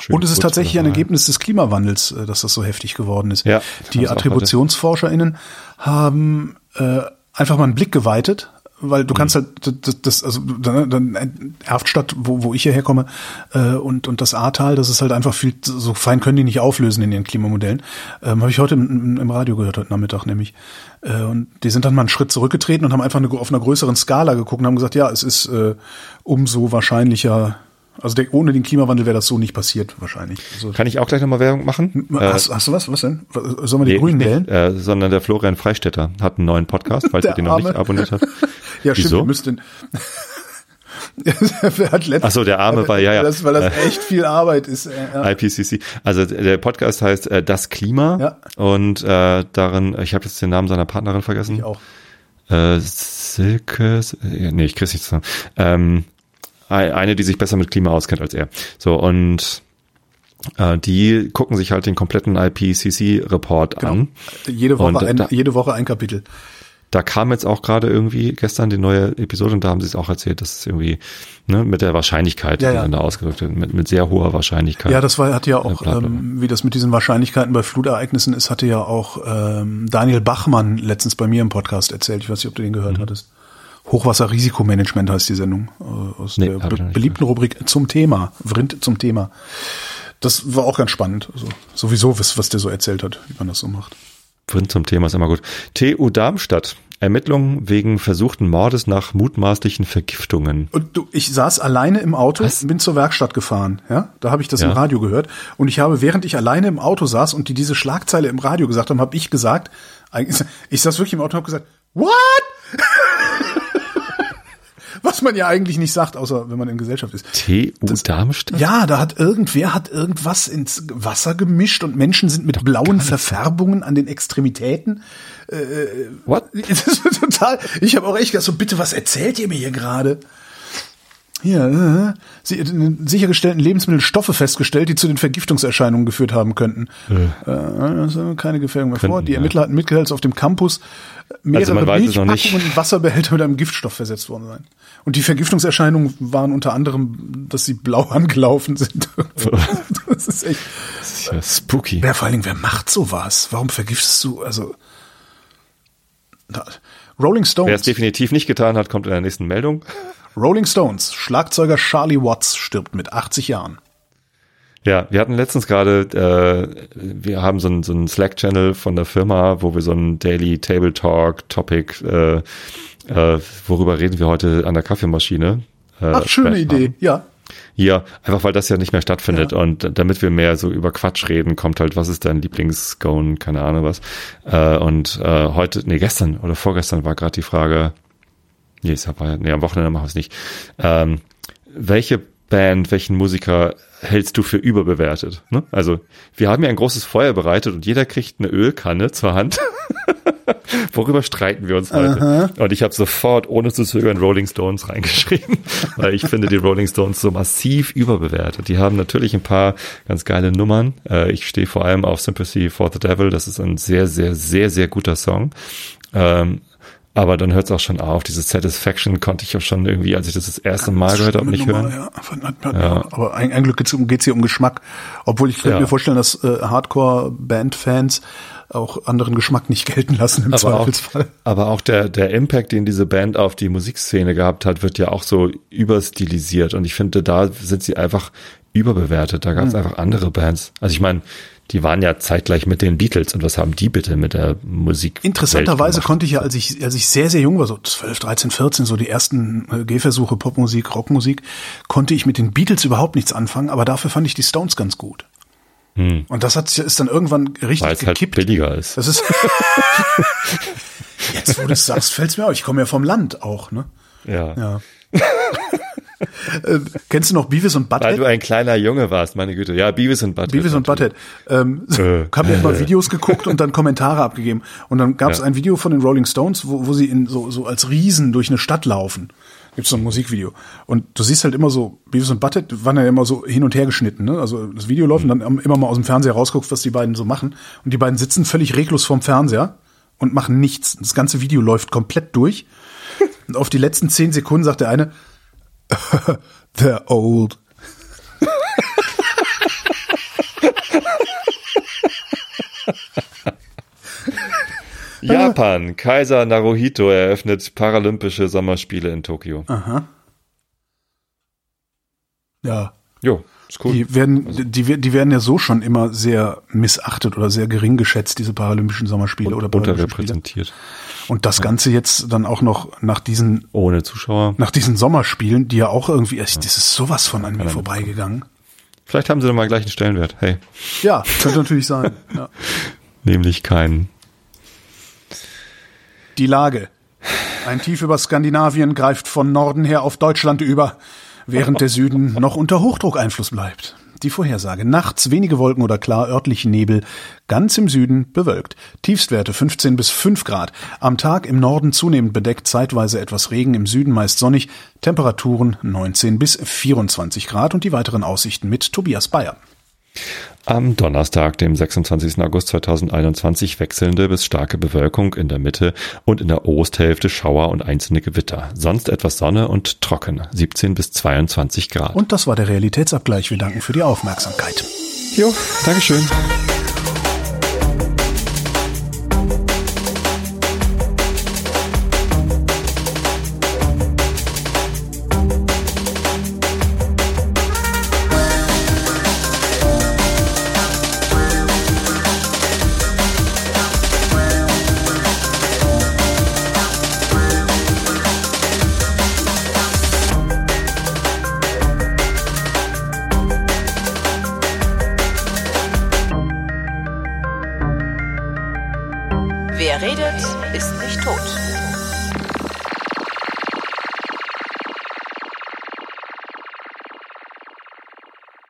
Schön und es ist tatsächlich ein dabei. Ergebnis des Klimawandels, äh, dass das so heftig geworden ist. Ja, Die AttributionsforscherInnen haben äh, einfach mal einen Blick geweitet, weil Mhm. du kannst halt das, das also dann, dann Erftstadt, wo, wo ich hierher komme, äh, und und das Ahrtal, das ist halt einfach viel so fein können die nicht auflösen in ihren Klimamodellen. Ähm, habe ich heute im, im Radio gehört heute Nachmittag nämlich. Äh, und die sind dann mal einen Schritt zurückgetreten und haben einfach eine, auf einer größeren Skala geguckt und haben gesagt, ja, es ist äh, umso wahrscheinlicher. Also der, ohne den Klimawandel wäre das so nicht passiert wahrscheinlich. Also, Kann ich auch gleich nochmal Werbung machen? Äh, hast, hast du was? Was denn? Sollen wir die nee, Grünen ich wählen? nicht, äh, sondern der Florian Freistetter hat einen neuen Podcast, falls ihr den noch nicht abonniert habt. Ja, stimmt, Wieso? wir müssten. Er hat letzt- Ach so, der Arme war- ja, ja. Das, weil das echt viel Arbeit ist. äh, Ja. IPCC. Also der Podcast heißt äh, Das Klima Ja. und äh, darin, ich habe jetzt den Namen seiner Partnerin vergessen. Ich auch. Äh, Silke, äh, nee, ich krieg's nicht zusammen. Ähm, eine, die sich besser mit Klima auskennt als er. So und äh, die gucken sich halt den kompletten IPCC-Report an. Jede Woche, Und, äh, ein, da- jede Woche ein Kapitel. Da kam jetzt auch gerade irgendwie gestern die neue Episode und da haben sie es auch erzählt, dass es irgendwie ne, mit der Wahrscheinlichkeit, Ja, die ja. dann da ausgedrückt wird, mit, mit sehr hoher Wahrscheinlichkeit. Ja, das war, hatte ja auch, bla, bla. ähm, wie das mit diesen Wahrscheinlichkeiten bei Flutereignissen ist, hatte ja auch ähm, Daniel Bachmann letztens bei mir im Podcast erzählt. Ich weiß nicht, ob du den Mhm. gehört hattest. Hochwasserrisikomanagement heißt die Sendung äh, aus Nee, der be beliebten Rubrik zum Thema, Vrind zum Thema. Das war auch ganz spannend. Also, sowieso, was, was der so erzählt hat, wie man das so macht. Drin zum Thema ist immer gut. TU Darmstadt. Ermittlungen wegen versuchten Mordes nach mutmaßlichen Vergiftungen. Und du, ich saß alleine im Auto, Was? bin zur Werkstatt gefahren, ja, da habe ich das Ja. im Radio gehört und ich habe, während ich alleine im Auto saß und die diese Schlagzeile im Radio gesagt haben, habe ich gesagt, eigentlich- ich saß wirklich im Auto und habe gesagt, what? Was man ja eigentlich nicht sagt, außer wenn man in Gesellschaft ist. TU Darmstadt? Ja, da hat irgendwer hat irgendwas ins Wasser gemischt und Menschen sind mit blauen Verfärbungen an den Extremitäten. What? Das ist total. Ich habe auch echt gedacht, so bitte, was erzählt ihr mir hier gerade? Hier, äh, in sichergestellten Lebensmitteln Stoffe festgestellt, die zu den Vergiftungserscheinungen geführt haben könnten. Äh, also keine Gefährdung mehr vor. Könnten, Die ja. Ermittler hatten mitgeteilt, dass auf dem Campus mehrere Also Milchpackungen und Wasserbehälter mit einem Giftstoff versetzt worden seien. Und die Vergiftungserscheinungen waren unter anderem, dass sie blau angelaufen sind. das ist echt. Das ist ja spooky. Wer vor allen Dingen, wer macht sowas? Warum vergiftest du, also. Rolling Wer es Stones. definitiv nicht getan hat, kommt in der nächsten Meldung. Rolling Stones. Schlagzeuger Charlie Watts stirbt mit 80 Jahren. Ja, wir hatten letztens gerade, äh, wir haben so einen so einen Slack-Channel von der Firma, wo wir so einen Daily Table Talk Topic, äh, äh, worüber reden wir heute an der Kaffeemaschine? Äh, Ach, schöne Idee. Ja. Ja, einfach weil das ja nicht mehr stattfindet und damit wir mehr so über Quatsch reden, kommt halt, was ist dein Lieblingsscone, keine Ahnung was. Äh, und äh, heute, nee, gestern oder vorgestern war gerade die Frage, nee, es war, nee, am Wochenende machen wir es nicht. Ähm, welche Band, welchen Musiker hältst du für überbewertet? Ne? Also, wir haben ja ein großes Feuer bereitet und jeder kriegt eine Ölkanne zur Hand. Worüber streiten wir uns heute? Und ich habe sofort, ohne zu zögern, Rolling Stones reingeschrieben, weil ich finde die Rolling Stones so massiv überbewertet. Die haben natürlich ein paar ganz geile Nummern. Äh, ich stehe vor allem auf Sympathy for the Devil. Das ist ein sehr, sehr, sehr, sehr guter Song. Aber dann hört es auch schon auf. Diese Satisfaction konnte ich auch schon irgendwie, als ich das das erste Mal gehört habe, nicht Nummer, hören. Ja. Hat- Aber ein, ein Glück geht's um, geht's hier um Geschmack. Obwohl ich könnte Ja. mir vorstellen, dass äh, Hardcore-Band-Fans auch anderen Geschmack nicht gelten lassen im aber auch, Zweifelsfall. aber auch der, der Impact, den diese Band auf die Musikszene gehabt hat, wird ja auch so überstilisiert. Und ich finde, da sind sie einfach überbewertet. Da gab es Hm. einfach andere Bands. Also ich meine, die waren ja zeitgleich mit den Beatles. Und was haben die bitte mit der Musik? Interessanterweise konnte ich ja, als ich, als ich sehr, sehr jung war, so 12, 13, 14, so die ersten äh, Gehversuche, Popmusik, Rockmusik, konnte ich mit den Beatles überhaupt nichts anfangen, aber dafür fand ich die Stones ganz gut. Und das hat, ist dann irgendwann richtig Weil es halt gekippt. billiger ist. das ist Jetzt, wo du es sagst, fällt's mir auf. Ich komme ja vom Land auch, ne? Ja. Ja. äh, kennst du noch Beavis und Weil Butthead? du ein kleiner Junge warst, meine Güte. Ja, Beavis und Butthead. Beavis und Butthead. Ähm, Äh. haben ja immer Videos geguckt und dann Kommentare abgegeben. Und dann gab es Ja. ein Video von den Rolling Stones, wo, wo sie in so, so als Riesen durch eine Stadt laufen. Gibt's so ein Musikvideo. Und du siehst halt immer so, Beavis und Butthead waren ja immer so hin und her geschnitten. Ne? Also das Video läuft und dann immer mal aus dem Fernseher rausguckst, was die beiden so machen. Und die beiden sitzen völlig reglos vorm Fernseher und machen nichts. Das ganze Video läuft komplett durch. Und auf die letzten zehn Sekunden sagt der eine, they're old. Japan. Kaiser Naruhito eröffnet Paralympische Sommerspiele in Tokio. Ja, Jo, ist cool. Die werden, die, die werden ja so schon immer sehr missachtet oder sehr gering geschätzt, diese Paralympischen Sommerspiele oder Paralympischen Spiele. Und das Ganze jetzt dann auch noch nach diesen, Ohne Zuschauer. nach diesen Sommerspielen, die ja auch irgendwie, das ist sowas von an mir vorbeigegangen. Vielleicht haben sie dann mal gleich einen Stellenwert. Hey, Ja, könnte natürlich sein. Ja. nämlich keinen. Die Lage. Ein Tief über Skandinavien greift von Norden her auf Deutschland über, während der Süden noch unter Hochdruckeinfluss bleibt. Die Vorhersage. Nachts wenige Wolken oder klar örtlichen Nebel. Ganz im Süden bewölkt. Tiefstwerte 15 bis 5 Grad. Am Tag im Norden zunehmend bedeckt, zeitweise etwas Regen, im Süden meist sonnig. Temperaturen 19 bis 24 Grad und die weiteren Aussichten mit Tobias Bayer. Am Donnerstag, dem 26. August 2021, wechselnde bis starke Bewölkung in der Mitte und in der Osthälfte Schauer und einzelne Gewitter. Sonst etwas Sonne und trocken, 17 bis 22 Grad. Und das war der Realitätsabgleich. Wir danken für die Aufmerksamkeit. jo, Dankeschön.